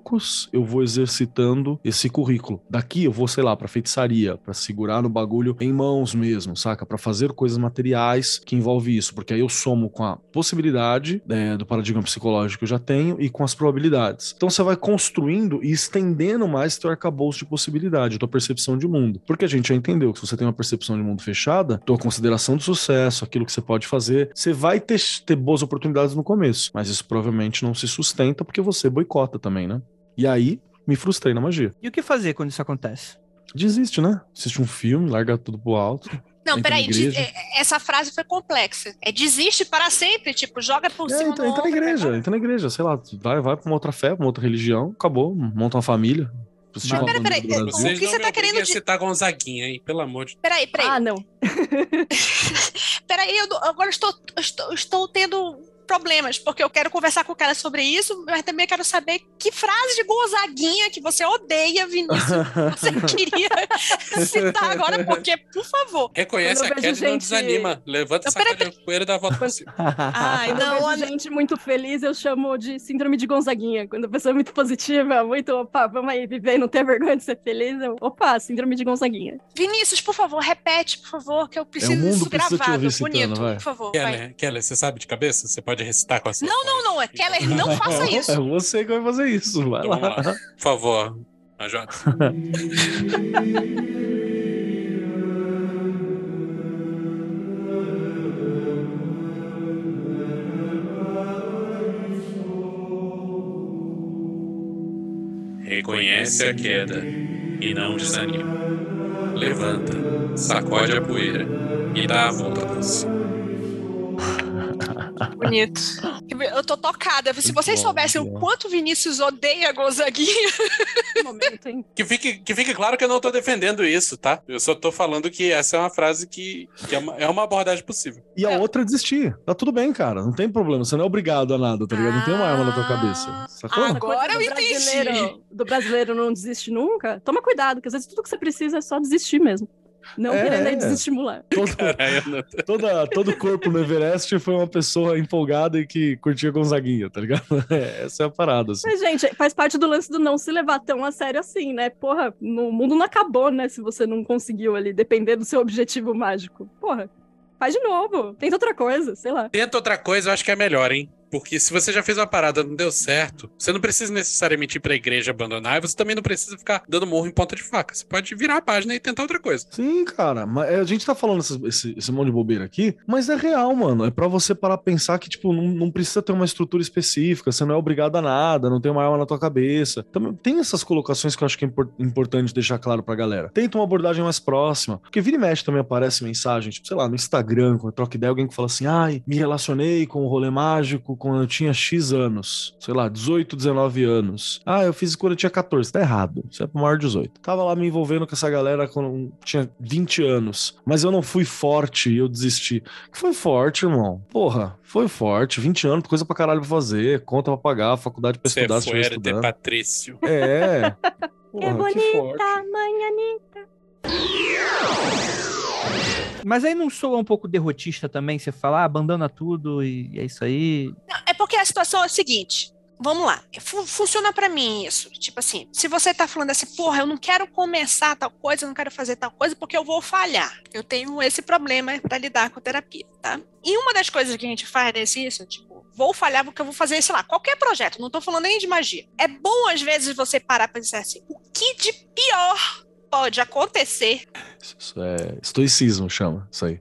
eu vou exercitando esse currículo. Daqui eu vou, sei lá, pra feitiçaria, pra segurar no bagulho em mãos mesmo, saca? Pra fazer coisas materiais que envolve isso, porque aí eu somo com a possibilidade é, do paradigma psicológico que eu já tenho e com as probabilidades. Então você vai construindo e estendendo mais teu arcabouço de possibilidade, tua percepção de mundo. Porque a gente já entendeu que se você tem uma percepção de mundo fechada, tua consideração do sucesso, aquilo que você pode fazer, você vai ter, ter boas oportunidades no começo, mas isso provavelmente não se sustenta porque você boicota também, né? E aí, me frustrei na magia. E o que fazer quando isso acontece? Desiste, né? Assiste um filme, larga tudo pro alto. Não, peraí, é- essa frase foi complexa. É desiste para sempre, tipo, joga por É, cima entra, do entra na ombro, igreja, né? entra na igreja, sei lá, vai, vai pra uma outra fé, pra uma outra religião, acabou, monta uma família. Assiste Mas- uma Pera, bandeira pera, do é, Brasil. Vocês que não você tá querendo a di- citar Gonzaguinha aí, pelo amor de Peraí, peraí. ah, não. Peraí, eu, agora estou, estou, estou tendo problemas, porque eu quero conversar com o cara sobre isso, mas também quero saber que frase de Gonzaguinha que você odeia, Vinícius, você queria citar agora, porque, por favor. Reconhece a queda vejo e não gente- desanima. Levanta, Eu, pera- poeira e dá a volta por cima. Ai, Quando não, eu olha- vejo gente muito feliz, eu chamo de síndrome de Gonzaguinha. Quando a pessoa é muito positiva, muito, opa, vamos aí viver e não ter vergonha de ser feliz, eu, opa, síndrome de Gonzaguinha. Vinícius, por favor, repete, por favor, que eu preciso É, mundo disso gravado, citando, bonito, vai. por favor. Keller, Keller, você sabe de cabeça? Você pode recitar com a sua Não, não, não, é Keller, não faça isso. É você que vai fazer isso. Vai Então, lá. vamos lá. Por favor, AJ. Reconhece a queda e não desanima. Levanta, sacode a poeira e dá a volta por cima. Bonito. Eu tô tocada. Se vocês bom, soubessem o quanto o Vinícius odeia Gonzaguinha. Que momento, hein? Que fique, que fique claro que eu não tô defendendo isso, tá? Eu só tô falando que essa é uma frase que, que é, uma, é uma abordagem possível. E a outra é desistir. Tá tudo bem, cara. Não tem problema. Você não é obrigado a nada, tá ligado? Não tem uma arma na tua cabeça. Sacou? Ah, coisa Agora do eu entendi. brasileiro- Do brasileiro não desiste nunca. Toma cuidado, que às vezes tudo que você precisa é só desistir mesmo. Não É, querendo é. desestimular. Todo, Caralho, toda, todo corpo no Everest foi uma pessoa empolgada e que curtia Gonzaguinha, tá ligado? É, essa é a parada, assim. Mas, gente, faz parte do lance do não se levar tão a sério assim, né? Porra, no- o mundo não acabou, né? Se você não conseguiu ali depender do seu objetivo mágico. Porra, faz de novo. Tenta outra coisa, sei lá. Tenta outra coisa, eu acho que é melhor, hein? Porque se você já fez uma parada não deu certo, você não precisa necessariamente ir pra igreja abandonar, e você também não precisa ficar dando morro em ponta de faca. Você pode virar a página e tentar outra coisa. Sim, cara, mas é, a gente tá falando esse, esse, esse monte de bobeira aqui, mas é real, mano. É pra você parar pensar que, tipo, não, não precisa ter uma estrutura específica, você não é obrigado a nada, não tem uma arma na tua cabeça. Também tem essas colocações que eu acho que é impor- importante deixar claro pra galera. Tenta uma abordagem mais próxima, porque vira e mexe também aparece mensagem, tipo, sei lá, no Instagram, quando eu troco ideia, alguém que fala assim, ai, me relacionei com o rolê mágico quando eu tinha X anos, sei lá, 18, 19 anos. Ah, eu fiz quando eu tinha 14, tá errado, isso é pro maior de 18. Tava lá me envolvendo com essa galera quando eu tinha 20 anos, mas eu não fui forte e eu desisti. Que foi forte, irmão. Porra, foi forte, 20 anos, coisa pra caralho pra fazer, conta pra pagar, faculdade pra Você estudar, se foi de. Patrício. É. Porra, bonita, que forte. manhanita. Mas aí não soa um pouco derrotista também? Você falar, ah, abandona tudo e é isso aí. Não, é porque a situação é a seguinte. Vamos lá. Fu- funciona pra mim isso. Tipo assim, se você tá falando assim, porra, eu não quero começar tal coisa, eu não quero fazer tal coisa porque eu vou falhar. Eu tenho esse problema pra lidar com terapia, tá? E uma das coisas que a gente faz é isso, tipo, vou falhar porque eu vou fazer, sei lá, qualquer projeto, não tô falando nem de magia. É bom às vezes você parar pra dizer assim, o que de pior pode acontecer Isso é estoicismo, chama, isso aí.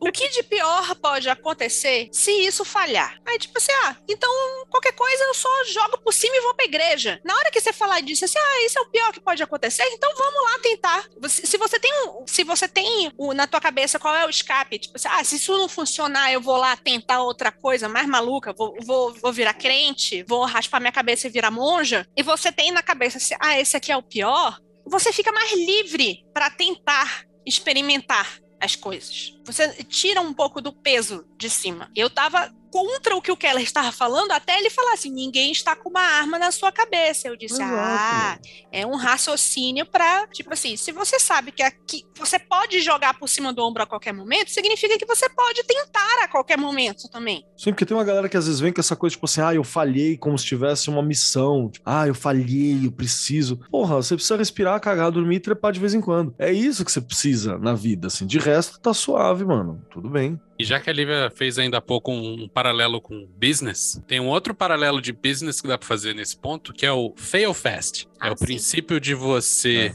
o que de pior pode acontecer se isso falhar? Aí, tipo assim, ah, então qualquer coisa eu só jogo por cima e vou pra igreja. Na hora que você falar disso, assim, ah, isso é o pior que pode acontecer, então vamos lá tentar. Se você tem um, se você tem o- na tua cabeça qual é o escape, tipo assim, ah, se isso não funcionar, eu vou lá tentar outra coisa mais maluca, vou, vou, vou virar crente, vou raspar minha cabeça e virar monja, e você tem na cabeça assim, ah, esse aqui é o pior, você fica mais livre pra tentar experimentar as coisas. Você tira um pouco do peso de cima. Eu tava contra o que o Keller estava falando até ele falar assim: ninguém está com uma arma na sua cabeça. Eu disse: Exato. ah, é um raciocínio pra. Tipo assim, se você sabe que aqui você pode jogar por cima do ombro a qualquer momento, significa que você pode tentar a qualquer momento também. Sim, porque tem uma galera que às vezes vem com essa coisa, tipo assim, ah, eu falhei como se tivesse uma missão. Tipo, ah, eu falhei, eu preciso. Porra, você precisa respirar, cagar, dormir e trepar de vez em quando. É isso que você precisa na vida, assim. De resto, tá suave, mano. Tudo bem. E já que a Lívia fez ainda há pouco um, paralelo com business, tem um outro paralelo de business que dá pra fazer nesse ponto, que é o fail fast. é Ah, o sim. princípio de você É,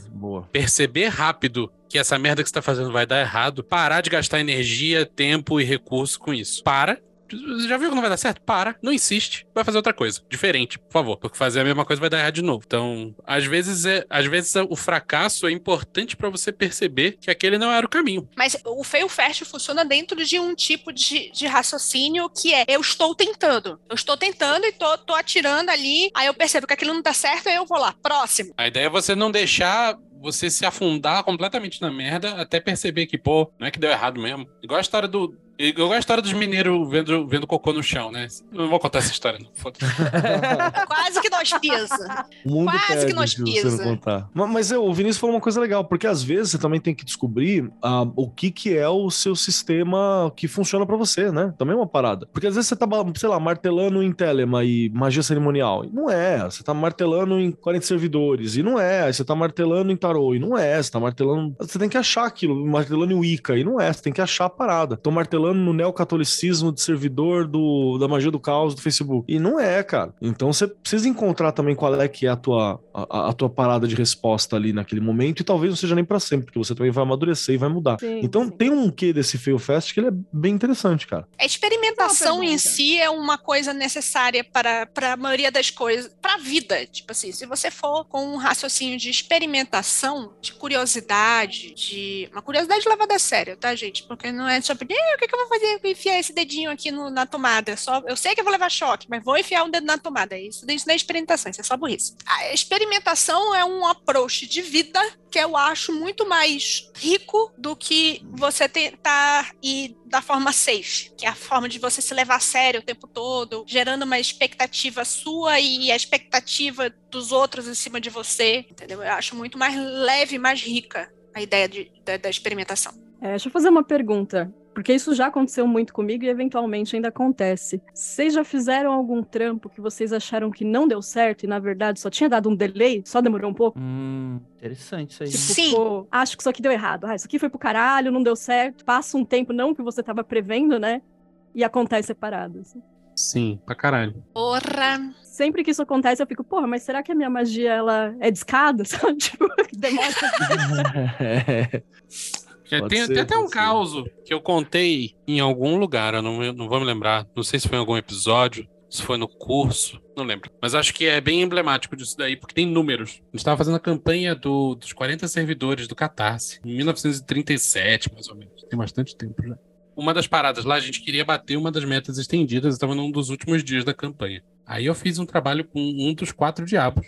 perceber rápido que essa merda que você tá fazendo vai dar errado, parar de gastar energia, tempo e recurso com isso. Para. Você já viu que não vai dar certo? Para, não insiste, vai fazer outra coisa, diferente, por favor, porque fazer a mesma coisa vai dar errado de novo. Então, às vezes é, às vezes o fracasso é importante pra você perceber que aquele não era o caminho. Mas o fail fast funciona dentro de um tipo de, de raciocínio que é eu estou tentando. Eu estou tentando e tô, tô atirando ali, aí eu percebo que aquilo não tá certo, aí eu vou lá. Próximo. A ideia é você não deixar você se afundar completamente na merda até perceber que, pô, não é que deu errado mesmo. Igual a história do, Eu gosto da história dos mineiros vendo, vendo cocô no chão, né? Não vou contar essa história, não. Foda-se. Quase que nós pisa. O mundo Quase pede que nós pisa. não contar. Ma- Mas, eu- o Vinícius falou uma coisa legal, porque às vezes você também tem que descobrir ah, o que, que é o seu sistema que funciona pra você, né? Também é uma parada. Porque às vezes você tá, sei lá, martelando em Telema e magia cerimonial. E não é. Você tá martelando em 40 servidores. E não é. Aí Você tá martelando em tarô. E não é. Você tá martelando. Você tem que achar aquilo. Martelando em Wicca. E não é. Você tem que achar a parada. Tô martelando no neocatolicismo de servidor do, da magia do caos do Facebook. E não é, cara. Então você precisa encontrar também qual é que é a tua, a, a tua parada de resposta ali naquele momento. E talvez não seja nem pra sempre, porque você também vai amadurecer e vai mudar. Sim, Então sim. tem um quê desse Fail Fest que ele é bem interessante, cara. A experimentação em si é uma coisa necessária para, para a maioria das coisas, para a vida. Tipo assim, se você for com um raciocínio de experimentação, de curiosidade, de. Uma curiosidade levada a sério, tá, gente? Porque não é só pedir, "Eh, o que, que eu vou fazer? Enfiar esse dedinho aqui no- na tomada. Só, eu sei que eu vou levar choque, mas vou enfiar um dedo na tomada. Isso, isso não é experimentação, isso é só burrice. A experimentação é um approach de vida que eu acho muito mais rico do que você tentar ir da forma safe, que é a forma de você se levar a sério o tempo todo, gerando uma expectativa sua e a expectativa dos outros em cima de você, entendeu? Eu acho muito mais leve, mais rica a ideia de- da, da experimentação. É, deixa eu fazer uma pergunta. Porque isso já aconteceu muito comigo e eventualmente ainda acontece. Vocês já fizeram algum trampo que vocês acharam que não deu certo e na verdade só tinha dado um delay? Só demorou um pouco? Hum, interessante isso aí. Tipo, Sim. pô, acho que isso aqui deu errado. Ah, isso aqui foi pro caralho, não deu certo. Passa um tempo não que você tava prevendo, né? E acontece separado. assim. Sim, pra caralho. Porra! Sempre que isso acontece, eu fico, porra, mas será que a minha magia ela é de escada? Sabe? Tipo, demora. É, Pode tem, ser, tem até um ser. caos que eu contei em algum lugar, eu não, eu não vou me lembrar. Não sei se foi em algum episódio, se foi no curso, não lembro. Mas acho que é bem emblemático disso daí, porque tem números. A gente estava fazendo a campanha do- dos 40 servidores do Catarse, em 1937, mais ou menos. Tem bastante tempo já. Uma das paradas lá, a gente queria bater uma das metas estendidas, estava num dos últimos dias da campanha. Aí eu fiz um trabalho com um dos quatro diabos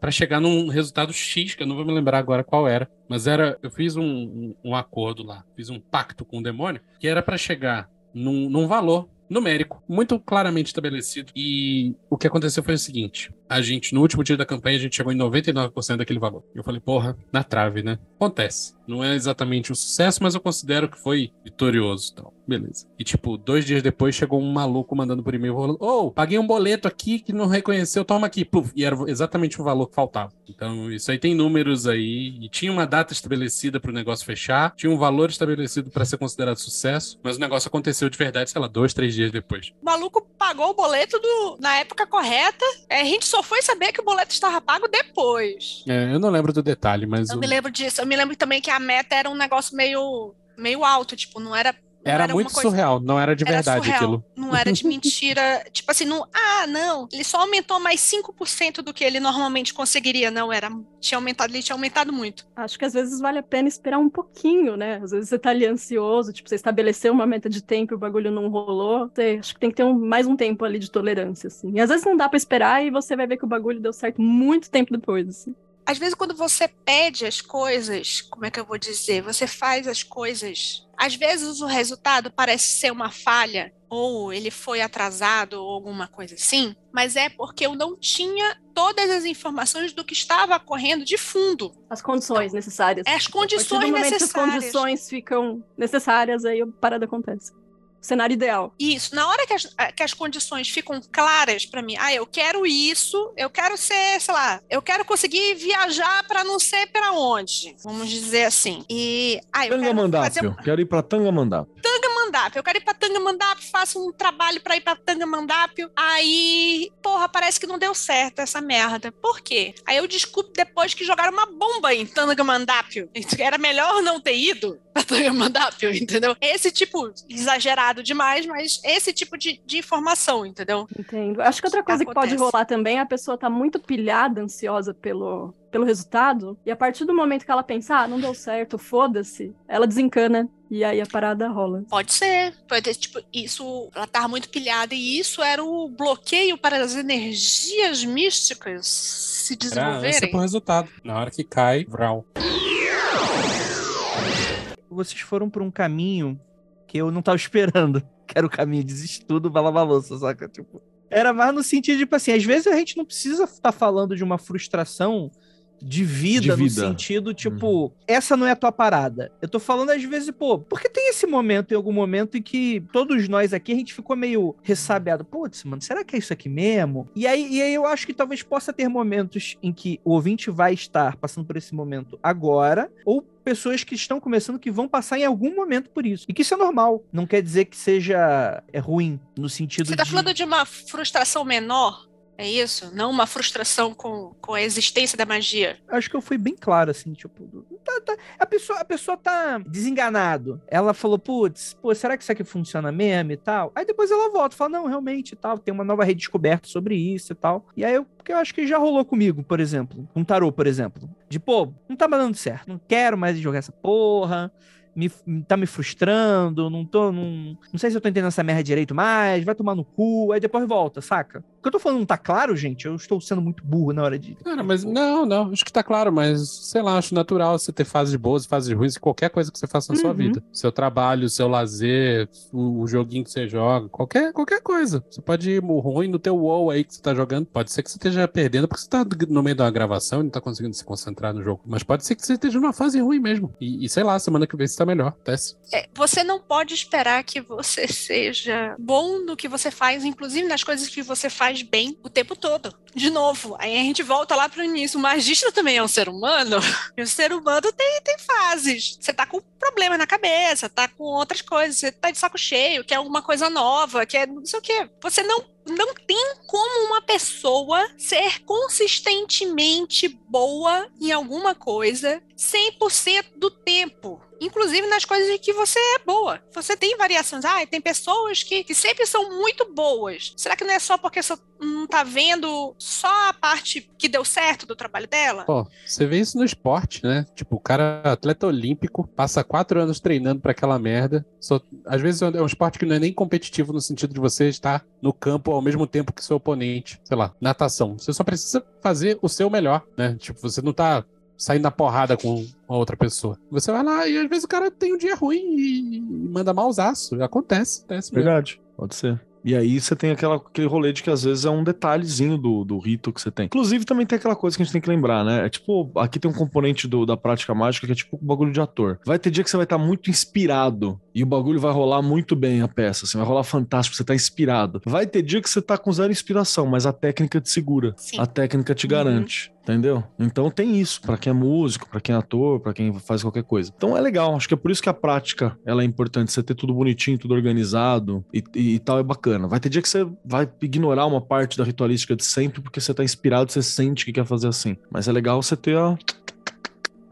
pra chegar num resultado X, que eu não vou me lembrar agora qual era, mas era, eu fiz um, um, um acordo lá, fiz um pacto com o demônio, que era pra chegar num, num valor numérico, muito claramente estabelecido. E o que aconteceu foi o seguinte: a gente, no último dia da campanha, a gente chegou em 99% daquele valor. Eu falei, porra, na trave, né? Acontece. Não é exatamente um sucesso, mas eu considero que foi vitorioso e tal. Beleza. E, tipo, dois dias depois chegou um maluco mandando por e-mail falando: Ô, paguei um boleto aqui que não reconheceu, toma aqui. Puf, e era exatamente o valor que faltava. Então, isso aí tem números aí. E tinha uma data estabelecida para o negócio fechar, tinha um valor estabelecido para ser considerado sucesso, mas o negócio aconteceu de verdade, sei lá, dois, três dias depois. O maluco pagou o boleto do- na época correta. É, a gente só foi saber que o boleto estava pago depois. É, eu não lembro do detalhe, mas. Eu o- me lembro disso. Eu me lembro também que a meta era um negócio meio, meio alto, tipo, não era. Era uma muito coisa- surreal, não era de Era verdade surreal, aquilo. Não era de mentira. tipo assim, não. Ah, não. Ele só aumentou mais 5% do que ele normalmente conseguiria. Não, era. Tinha aumentado, ele tinha aumentado muito. Acho que às vezes vale a pena esperar um pouquinho, né? Às vezes você tá ali ansioso, tipo, você estabeleceu uma meta de tempo e o bagulho não rolou. Você, acho que tem que ter um- mais um tempo ali de tolerância, assim. E às vezes não dá pra esperar e você vai ver que o bagulho deu certo muito tempo depois, assim. Às vezes, quando você pede as coisas, como é que eu vou dizer? Você faz as coisas. Às vezes o resultado parece ser uma falha, ou ele foi atrasado, ou alguma coisa assim, mas é porque eu não tinha todas as informações do que estava ocorrendo de fundo. As condições necessárias. É as condições que as necessárias. condições ficam necessárias, aí a parada acontece. Cenário ideal. Isso, na hora que as, que as condições ficam claras para mim, ah, eu quero isso, eu quero ser, sei lá, eu quero conseguir viajar para não sei para onde, vamos dizer assim. E, ah, eu quero fazer. Quero ir pra Tangamandápio. Tangamandápio. Eu quero ir pra Tangamandápio, faço um trabalho pra ir pra Tangamandápio. Aí, porra, parece que não deu certo essa merda. Por quê? Aí eu descubro depois que jogaram uma bomba em Tangamandápio. Era melhor não ter ido pra Tangamandápio, entendeu? Esse tipo, exagerado demais, mas esse tipo de, de informação, entendeu? Entendo. Acho que outra coisa que pode rolar também é a pessoa tá muito pilhada, ansiosa pelo, pelo resultado, e a partir do momento que ela pensa, ah, não deu certo, foda-se, ela desencana, e aí a parada rola. Pode ser. Pode ter, tipo, isso, ela tava muito pilhada e isso era o bloqueio para as energias místicas se Era ânsia desenvolverem. pro resultado. Na hora que cai, vral. Vocês foram por um caminho que eu não tava esperando. Que era o caminho de estudo, bala louça, saca? Tipo, era mais no sentido, tipo assim, às vezes a gente não precisa estar falando de uma frustração de vida, De no vida. sentido, tipo, essa não é a tua parada. Eu tô falando às vezes, pô, porque tem esse momento, em algum momento, em que todos nós aqui, a gente ficou meio ressabiado. Putz, mano, será que é isso aqui mesmo? E aí, e aí eu acho que talvez possa ter momentos em que o ouvinte vai estar passando por esse momento agora, ou pessoas que estão começando que vão passar em algum momento por isso. E que isso é normal. Não quer dizer que seja é ruim, no sentido Você tá de... falando de uma frustração menor? É isso? Não uma frustração com, com a existência da magia. acho que eu fui bem claro, assim, tipo, tá- tá- a, pessoa, a pessoa tá desenganado. Ela falou, putz, pô, será que isso aqui funciona mesmo e tal? Aí depois ela volta, fala, não, realmente e tal, tem uma nova redescoberta sobre isso e tal. E aí eu, porque eu acho que já rolou comigo, por exemplo, com tarô, por exemplo. De, pô, não tá dando certo, não quero mais jogar essa porra. Me, tá me frustrando, não tô. Não, não sei se eu tô entendendo essa merda direito mais, vai tomar no cu, aí depois volta, saca? O que eu tô falando não tá claro, gente? Eu estou sendo muito burro na hora de. Cara, mas não, não, acho que tá claro, mas sei lá, acho natural você ter fases boas e fases ruins em qualquer coisa que você faça na sua Uhum. vida. Seu trabalho, seu lazer, o, o joguinho que você joga, qualquer, qualquer coisa. Você pode ir ruim no teu WoW aí que você tá jogando. Pode ser que você esteja perdendo porque você tá no meio de uma gravação e não tá conseguindo se concentrar no jogo. Mas pode ser que você esteja numa fase ruim mesmo. E, e sei lá, semana que vem você tá melhor. Teste. É, você não pode esperar que você seja bom no que você faz, inclusive nas coisas que você faz bem o tempo todo. De novo, aí a gente volta lá pro início. O magista também é um ser humano. E o ser humano tem, tem fases. Você tá com problemas na cabeça, tá com outras coisas, você tá de saco cheio, quer alguma coisa nova, quer não sei o quê. Você não não tem como uma pessoa ser consistentemente boa em alguma coisa 100% do tempo. Inclusive nas coisas em que você é boa. Você tem variações. Ah, tem pessoas que, que sempre são muito boas. Será que não é só porque você não tá vendo só a parte que deu certo do trabalho dela? Pô, você vê isso no esporte, né? Tipo, o cara é atleta olímpico, passa quatro anos treinando pra aquela merda. Só, às vezes é um esporte que não é nem competitivo no sentido de você estar no campo ao mesmo tempo que seu oponente. Sei lá, natação. Você só precisa fazer o seu melhor, né? Tipo, você não tá saindo na porrada com a outra pessoa. Você vai lá e às vezes o cara tem um dia ruim e, manda mausaço. Acontece, acontece mesmo. Verdade, pode ser. E aí você tem aquela, aquele rolê de que às vezes é um detalhezinho do, do rito que você tem. Inclusive também tem aquela coisa que a gente tem que lembrar, né? É tipo, aqui tem um componente do- da prática mágica que é tipo o bagulho de ator. Vai ter dia que você vai estar muito inspirado e o bagulho vai rolar muito bem a peça, assim, vai rolar fantástico, você tá inspirado. Vai ter dia que você tá com zero inspiração, mas a técnica te segura. Sim. A técnica te garante. Entendeu? Então tem isso, pra quem é músico, pra quem é ator, pra quem faz qualquer coisa. Então é legal, acho que é por isso que a prática ela é importante, você ter tudo bonitinho, tudo organizado e, e- e tal é bacana. Vai ter dia que você vai ignorar uma parte da ritualística de sempre porque você tá inspirado, você sente que quer fazer assim. Mas é legal você ter a,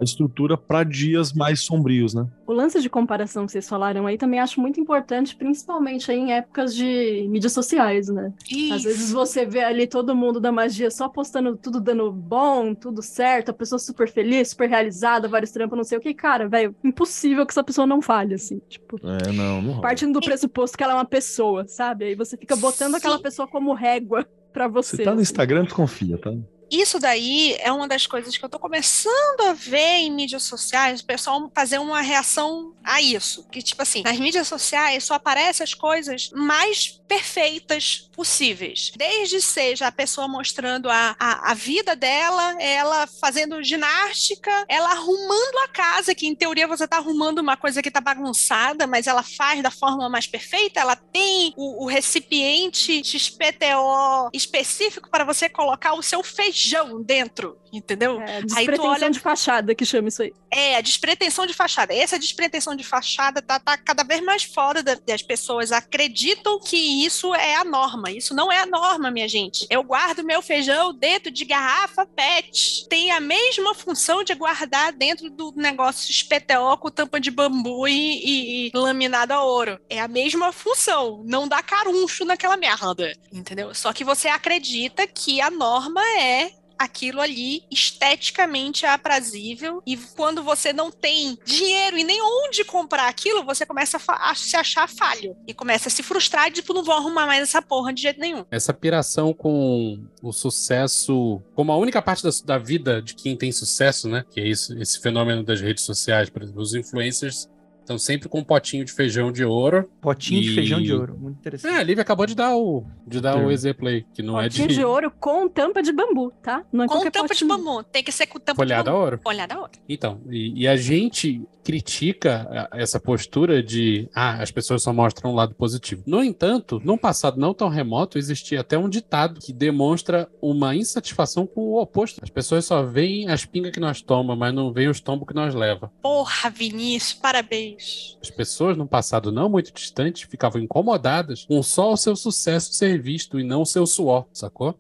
a estrutura pra dias mais sombrios, né? O lance de comparação que vocês falaram aí também acho muito importante, principalmente aí em épocas de mídias sociais, né? Às vezes você vê ali todo mundo da magia só postando tudo dando bom, tudo certo, a pessoa super feliz, super realizada, vários trampos, não sei o que. Cara, velho, impossível que essa pessoa não falhe, assim. Tipo, É, não, não partindo do pressuposto que ela é uma pessoa, sabe? Aí você fica botando aquela Sim. pessoa como régua pra você. Você tá no assim. Instagram, tu confia, tá? Isso daí é uma das coisas que eu tô começando a ver em mídias sociais, o pessoal fazer uma reação a isso. Que, tipo assim, nas mídias sociais só aparecem as coisas mais perfeitas possíveis. Desde seja a pessoa mostrando a, a, a vida dela, ela fazendo ginástica, ela arrumando a casa, que em teoria você tá arrumando uma coisa que tá bagunçada, mas ela faz da forma mais perfeita, ela tem o, o recipiente XPTO específico para você colocar o seu feijão dentro, entendeu? É, despretensão olha- de fachada que chama isso aí. É, a despretensão de fachada. Essa despretensão de fachada tá, tá cada vez mais fora da- das pessoas acreditam que isso é a norma. Isso não é a norma, minha gente. Eu guardo meu feijão dentro de garrafa PET. Tem a mesma função de guardar dentro do negócio SPTO com tampa de bambu e, e- e laminado a ouro. É a mesma função. Não dá caruncho naquela merda. Entendeu? Só que você acredita que a norma é aquilo ali esteticamente é aprazível e quando você não tem dinheiro e nem onde comprar aquilo, você começa a, a se achar falho e começa a se frustrar tipo, não vou arrumar mais essa porra de jeito nenhum. Essa piração com o sucesso como a única parte da, da vida de quem tem sucesso, né? Que é isso, esse fenômeno das redes sociais, por exemplo, os influencers Então, sempre com um potinho de feijão de ouro. Potinho de E- feijão de ouro. Muito interessante. É, a Lívia acabou de dar o, de dar o exemplo aí, que não é Potinho de, de ouro com tampa de bambu, tá? Não é Com qualquer tampa de potinho. bambu. Tem que ser com tampa folhado de a bambu. ouro. Folhada a ouro. Então, e, e a gente critica essa postura de ah, as pessoas só mostram um lado positivo. No entanto, num passado não tão remoto, existia até um ditado que demonstra uma insatisfação com o oposto. As pessoas só veem as pingas que nós tomamos, mas não veem os tombos que nós leva. Porra, Vinícius, parabéns. As pessoas, num passado não muito distante, ficavam incomodadas com só o seu sucesso ser visto e não o seu suor, sacou?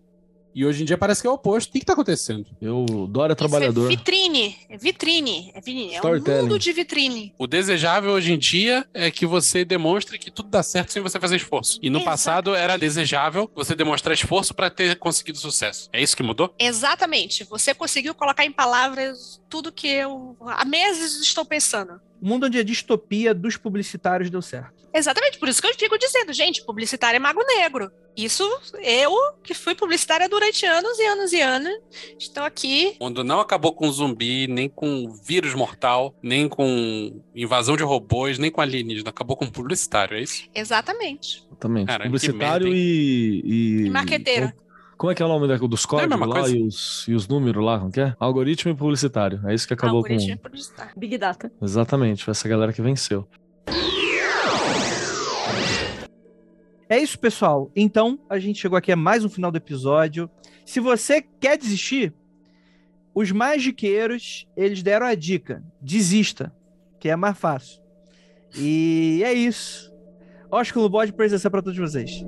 E hoje em dia parece que é o oposto. O que, que tá acontecendo? Eu, Isso é trabalhador. vitrine. É vitrine. É, vitrine. é um mundo de vitrine. O desejável hoje em dia é que você demonstre que tudo dá certo sem você fazer esforço. E no Exato. passado era desejável você demonstrar esforço para ter conseguido sucesso. É isso que mudou? Exatamente. Você conseguiu colocar em palavras tudo que eu há meses estou pensando. O mundo onde a distopia dos publicitários deu certo. Exatamente, por isso que eu fico dizendo, gente, publicitário é mago negro. Isso, eu, que fui publicitária durante anos e anos e anos, estou aqui. O mundo não acabou com zumbi, nem com vírus mortal, nem com invasão de robôs, nem com alienígena. Acabou com publicitário, é isso? Exatamente. Exatamente. Cara, Publicitário e, e. E marqueteiro. Como, como é que é o nome dos códigos mesma lá e os, e os números lá? Como que é? Algoritmo e publicitário. É isso que acabou com. Algoritmo é publicitário. Big Data. Exatamente, foi essa galera que venceu. É isso, pessoal. Então, a gente chegou aqui a mais um final do episódio. Se você quer desistir, os magiqueiros, eles deram a dica. Desista, que é mais fácil. E é isso. Ósculo Bode, presença para todos vocês.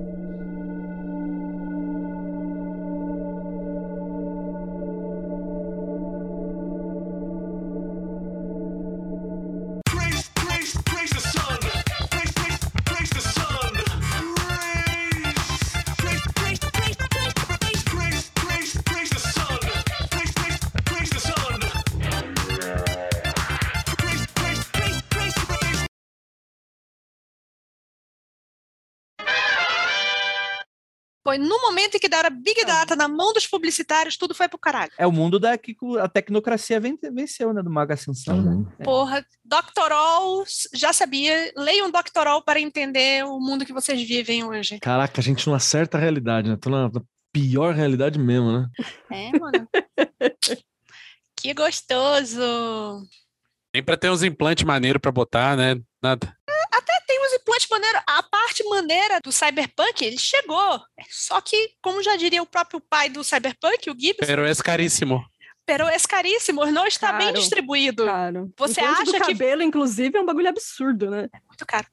Foi no momento em que deram Big Data na mão dos publicitários, tudo foi pro caralho. É o mundo da que a tecnocracia ven- venceu, né? Do Mago Ascensão. né? É. Porra, Doctorol, já sabia. Leiam Doctorol para entender o mundo que vocês vivem hoje. Caraca, a gente não acerta a realidade, né? Tô na, na pior realidade mesmo, né? É, mano. que gostoso. Nem pra ter uns implantes maneiros pra botar, né? Nada. Implantes maneiros. A parte maneira do Cyberpunk, ele chegou. Só que, como já diria o próprio pai do Cyberpunk, o Gibbs, Pero é caríssimo. pero es caríssimo, não está bem Caro. distribuído. Claro. Você implante acha do que- cabelo, inclusive, é um bagulho absurdo, né? muito caro.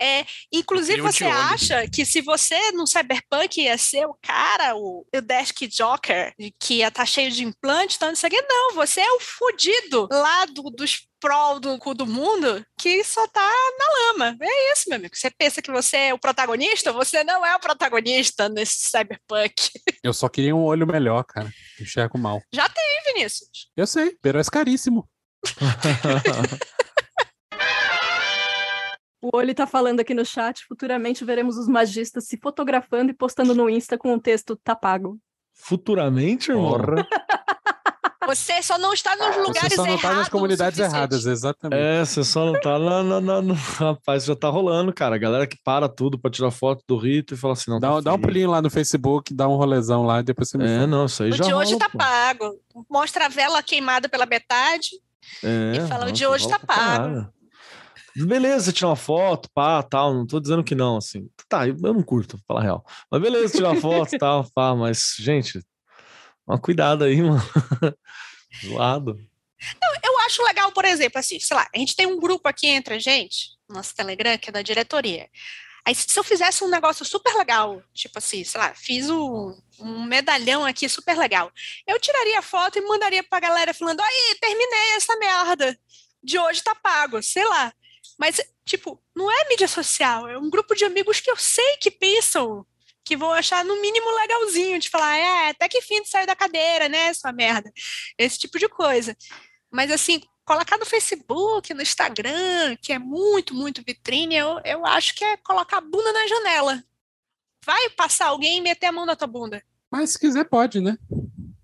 É, inclusive, você acha que se você no Cyberpunk ia ser o cara, o, o Desk Joker, que ia estar cheio de implantes, tanto isso aqui, não, você é o fudido lá do, dos prol do cu do mundo que só tá na lama. É isso, meu amigo. Você pensa que você é o protagonista? Você não é o protagonista nesse Cyberpunk. Eu só queria um olho melhor, cara. Enxergo mal. Já tem, Vinícius. Eu sei, pero é caríssimo. O Oli tá falando aqui no chat, futuramente veremos os magistas se fotografando e postando no Insta com o texto tá pago. Futuramente, irmão. Você só não está nos Você lugares só não errados. tá nas o comunidades erradas, exatamente. É, você só não tá na, na, na- na- Rapaz, já tá rolando, cara. A galera que para tudo pra tirar foto do rito e fala assim, não. Dá, tá dá um pulinho lá no Facebook, dá um rolezão lá e depois você me É, fala. não, isso aí O já de hoje rola, tá pô. pago. Mostra a vela queimada pela metade. É, e fala, o de hoje tá pra pago. caralho. Beleza, tirar uma foto, pá, tal. Não tô dizendo que não, assim. Tá, eu eu não curto, pra falar a real. Mas beleza, tirar uma foto, tal, pá. Mas, gente, uma cuidado aí, mano. Zoado. Eu acho legal, por exemplo, assim, sei lá, a gente tem um grupo aqui entre a gente, nosso Telegram, que é da diretoria. Aí, se eu fizesse um negócio super legal, tipo assim, sei lá, fiz um, um medalhão aqui super legal, eu tiraria a foto e mandaria pra galera falando: aí, terminei essa merda, de hoje tá pago, sei lá. Mas, tipo, não é mídia social, é um grupo de amigos que eu sei que pensam, que vão achar no mínimo legalzinho, de falar: é, até que fim de saiu da cadeira, né, sua merda. Esse tipo de coisa. Mas assim, colocar no Facebook, no Instagram, que é muito, muito vitrine, eu, eu acho que é colocar a bunda na janela. Vai passar alguém e meter a mão na tua bunda. Mas se quiser, pode, né?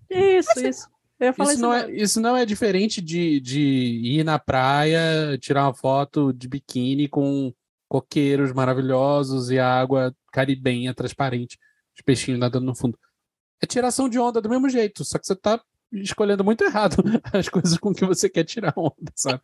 Isso, isso. Eu ia falar Isso isso, não, é, isso não é diferente de, de ir na praia, tirar uma foto de biquíni com coqueiros maravilhosos e a água caribenha transparente, os peixinhos nadando no fundo. É tiração de onda do mesmo jeito, só que você tá escolhendo muito errado as coisas com que você quer tirar onda, sabe?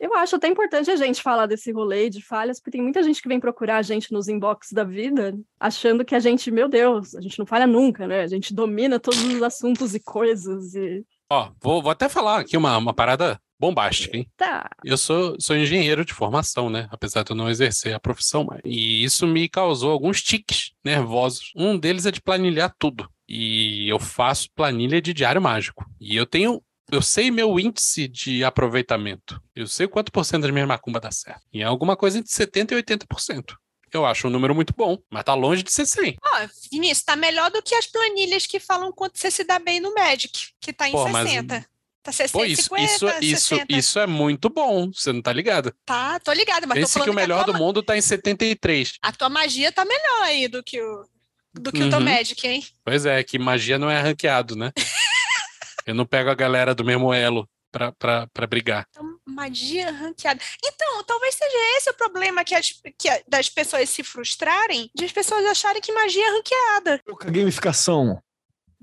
Eu acho até importante a gente falar desse rolê de falhas, porque tem muita gente que vem procurar a gente nos inbox da vida, achando que a gente, meu Deus, a gente não falha nunca, né? A gente domina todos os assuntos e coisas e. Ó, vou, vou até falar aqui uma, uma parada bombástica, hein? Tá. Eu sou, sou engenheiro de formação, né? Apesar de eu não exercer a profissão mais. E isso me causou alguns tiques nervosos. Um deles é de planilhar tudo. E eu faço planilha de diário mágico. E eu tenho. Eu sei meu índice de aproveitamento. Eu sei quanto por cento das minhas macumbas dá certo. E é alguma coisa entre 70% e 80%. Eu acho um número muito bom, mas tá longe de ser 100. Ó, Vinícius, tá melhor do que as planilhas que falam quanto você se dá bem no Magic, que tá em Pô, mas- 60. Tá 60, Pô, isso, 50, isso, isso, 60. isso é muito bom. Você não tá ligado? Tá, tô ligada, mas tô Pense falando que o melhor tua, do mundo tá em 73. a tua magia tá melhor aí do que o, do que o teu Uhum. Magic, hein? Pois é, que magia não é ranqueado, né? Eu não pego a galera do mesmo elo pra, pra, pra brigar. Então, magia ranqueada. Então, talvez seja esse o problema que, as, que a- das pessoas se frustrarem, de as pessoas acharem que magia é ranqueada. Pouca gamificação.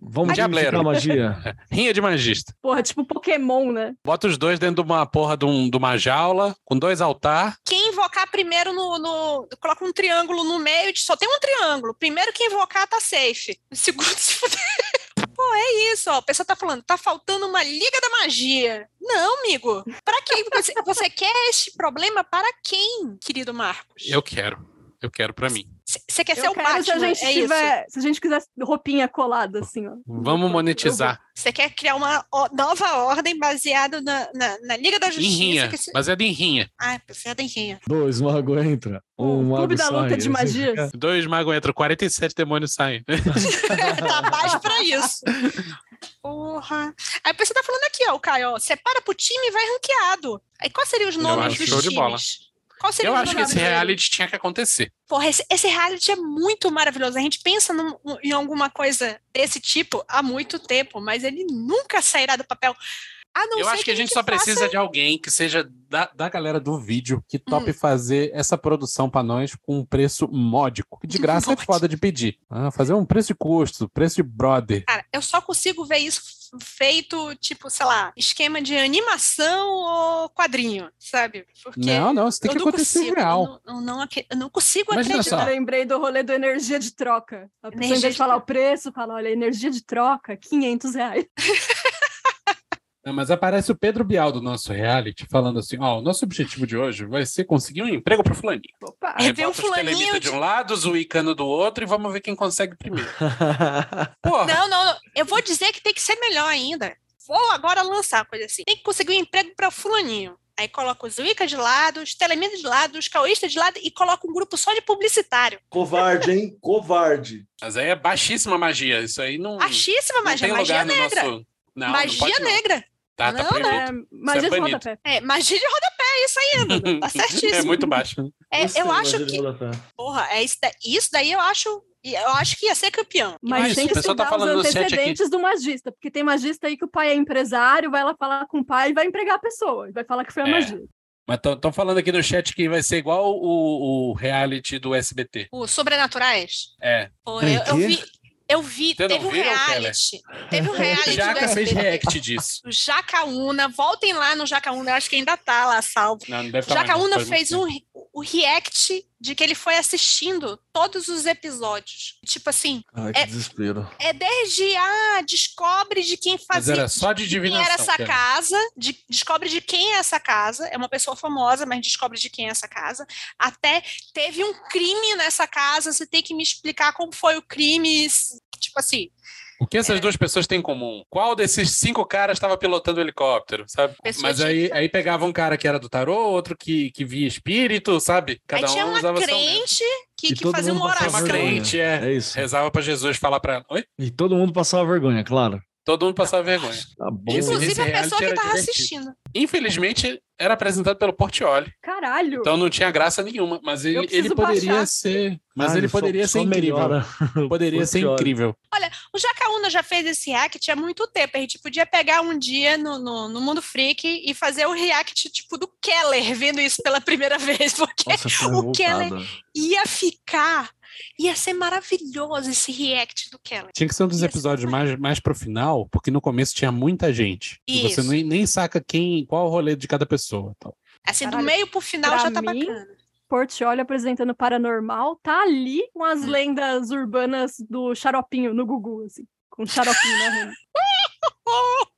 Vamos Diableiro. a magia. Rinha de magista. Porra, tipo Pokémon, né? Bota os dois dentro de uma porra de, um- de uma jaula, com dois altar. Quem invocar primeiro no, no- Coloca um triângulo no meio, só tem um triângulo. Primeiro que invocar tá safe. O segundo se fuder. Pô, é isso, ó. A pessoa tá falando, tá faltando uma liga da magia. Não, amigo. Pra quem? Você, você quer este problema para quem, querido Marcos? Eu quero. Eu quero pra mim. Você quer ser Eu o quero se a Batman, gente é isso? tiver. Se a gente quiser roupinha colada, assim, ó. Vamos monetizar. Você quer criar uma nova ordem baseada na, na, na Liga da Em Justiça? rinha. que se- Baseado em rinha. Ah, baseada em rinha. Dois magos entra. O Um mago Clube da sai. Luta de Magias. Dois magos entram, 47 demônios saem. tá baixo pra isso. Porra. Aí você tá falando aqui, ó, o Caio, ó, separa pro time e vai ranqueado. Aí quais seriam os Eu nomes acho dos show de times? Eu acho que esse dele? reality tinha que acontecer. Porra, esse, esse reality é muito maravilhoso. A gente pensa num- em alguma coisa desse tipo há muito tempo, mas ele nunca sairá do papel. A não Eu acho que a gente só faça- precisa de alguém que seja da, da galera do vídeo que tope Hum. fazer essa produção pra nós com um preço módico. De graça é Módico. foda de pedir. Ah, fazer um preço de custo, preço de brother. Cara, eu só consigo ver isso feito, tipo, sei lá, esquema de animação ou quadrinho, sabe? Porque Não, não, isso tem que não acontecer consigo, real. Eu não, eu não, eu não consigo Imagina acreditar. só. Eu lembrei do rolê do energia de troca. A pessoa, em Energia vez de de falar o preço, fala, olha, energia de troca, 500 reais. Não, mas aparece o Pedro Bial do nosso reality falando assim: ó, o nosso objetivo de hoje vai ser conseguir um emprego pro fulaninho. Opa, Aí vem um fulaninho de- de um lado, o Zuicano do outro e vamos ver quem consegue primeiro. Porra, Não, não, não. Eu vou dizer que tem que ser melhor ainda. Vou agora lançar uma coisa assim. Tem que conseguir um emprego para fulaninho. Aí coloca os Wicca de lado, os Telemitas de lado, os Cauístas de lado e coloca um grupo só de publicitário. Covarde, hein? Covarde. mas aí é baixíssima magia. Isso aí não. Achíssima não magia, tem magia lugar no negra. nosso. Não, não magia não. negra. Tá, tá Não, proibido. é, magia de banido. rodapé. É, magia de rodapé, é isso aí, Dudu. Tá certíssimo. É muito baixo. É, eu acho que, porra, é isso, da- isso daí eu acho, eu acho que ia ser campeão. Mas Isso, tem o que tá estudar falando os antecedentes do magista, porque tem magista aí que o pai é empresário, vai lá falar com o pai e vai empregar a pessoa, e vai falar que foi a É. magia. Mas estão falando aqui no chat que vai ser igual o, o reality do SBT. Os sobrenaturais. É. Pô, eu, eu vi, eu vi, Você teve um viu, reality. Teve um O reality do Jaca fez react disso. O Jacaúna, voltem lá no Jacaúna, eu acho que ainda tá lá salvo. Não, não deve O tá Jacaúna fez um, o react de que ele foi assistindo todos os episódios. Tipo assim, Ai, que É- desespero. é desde ah, descobre de quem Mas fazia. era só de quem divinação. era essa cara. casa, de- descobre de quem é essa casa, é uma pessoa famosa, mas descobre de quem é essa casa. Até teve um crime nessa casa, você tem que me explicar como foi o crime, tipo assim, O que essas duas pessoas têm em comum? Qual desses cinco caras estava pilotando o helicóptero, sabe? Pessoa Mas tinha aí, aí pegava um cara que era do tarô, outro que, que via espírito, sabe? Cada aí tinha um uma usava crente que, que todo fazia mundo uma Uma oração. vergonha. crente, é. É isso. Rezava pra Jesus falar pra ela. Oi? E todo mundo passava vergonha, claro. Todo mundo passava vergonha. Tá Inclusive esse a pessoa que tava assistindo. Infelizmente, era apresentado pelo Portioli. Caralho! Então não tinha graça nenhuma. Mas ele, ele poderia baixar. ser. Mas Caralho, ele poderia só- ser só incrível. melhora. Poderia ser incrível. O Jacaúna já fez esse react há muito tempo. A gente podia pegar um dia no, no, no Mundo Freak e fazer o react tipo do Keller vendo isso pela primeira vez, porque Nossa, foi o Keller revoltada. ia ficar. Ia ser maravilhoso esse react do Keller. Tinha que ser um dos Ia episódios mais, mais pro final, porque no começo tinha muita gente. E você Isso. nem, nem saca quem, qual o rolê de cada pessoa. Então. Assim, Caralho, do meio pro final já tá mim- bacana. Portioli apresentando Paranormal, tá ali com as Hum. lendas urbanas do xaropinho no Gugu, assim. Com xaropinho na rua.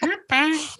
Rapaz.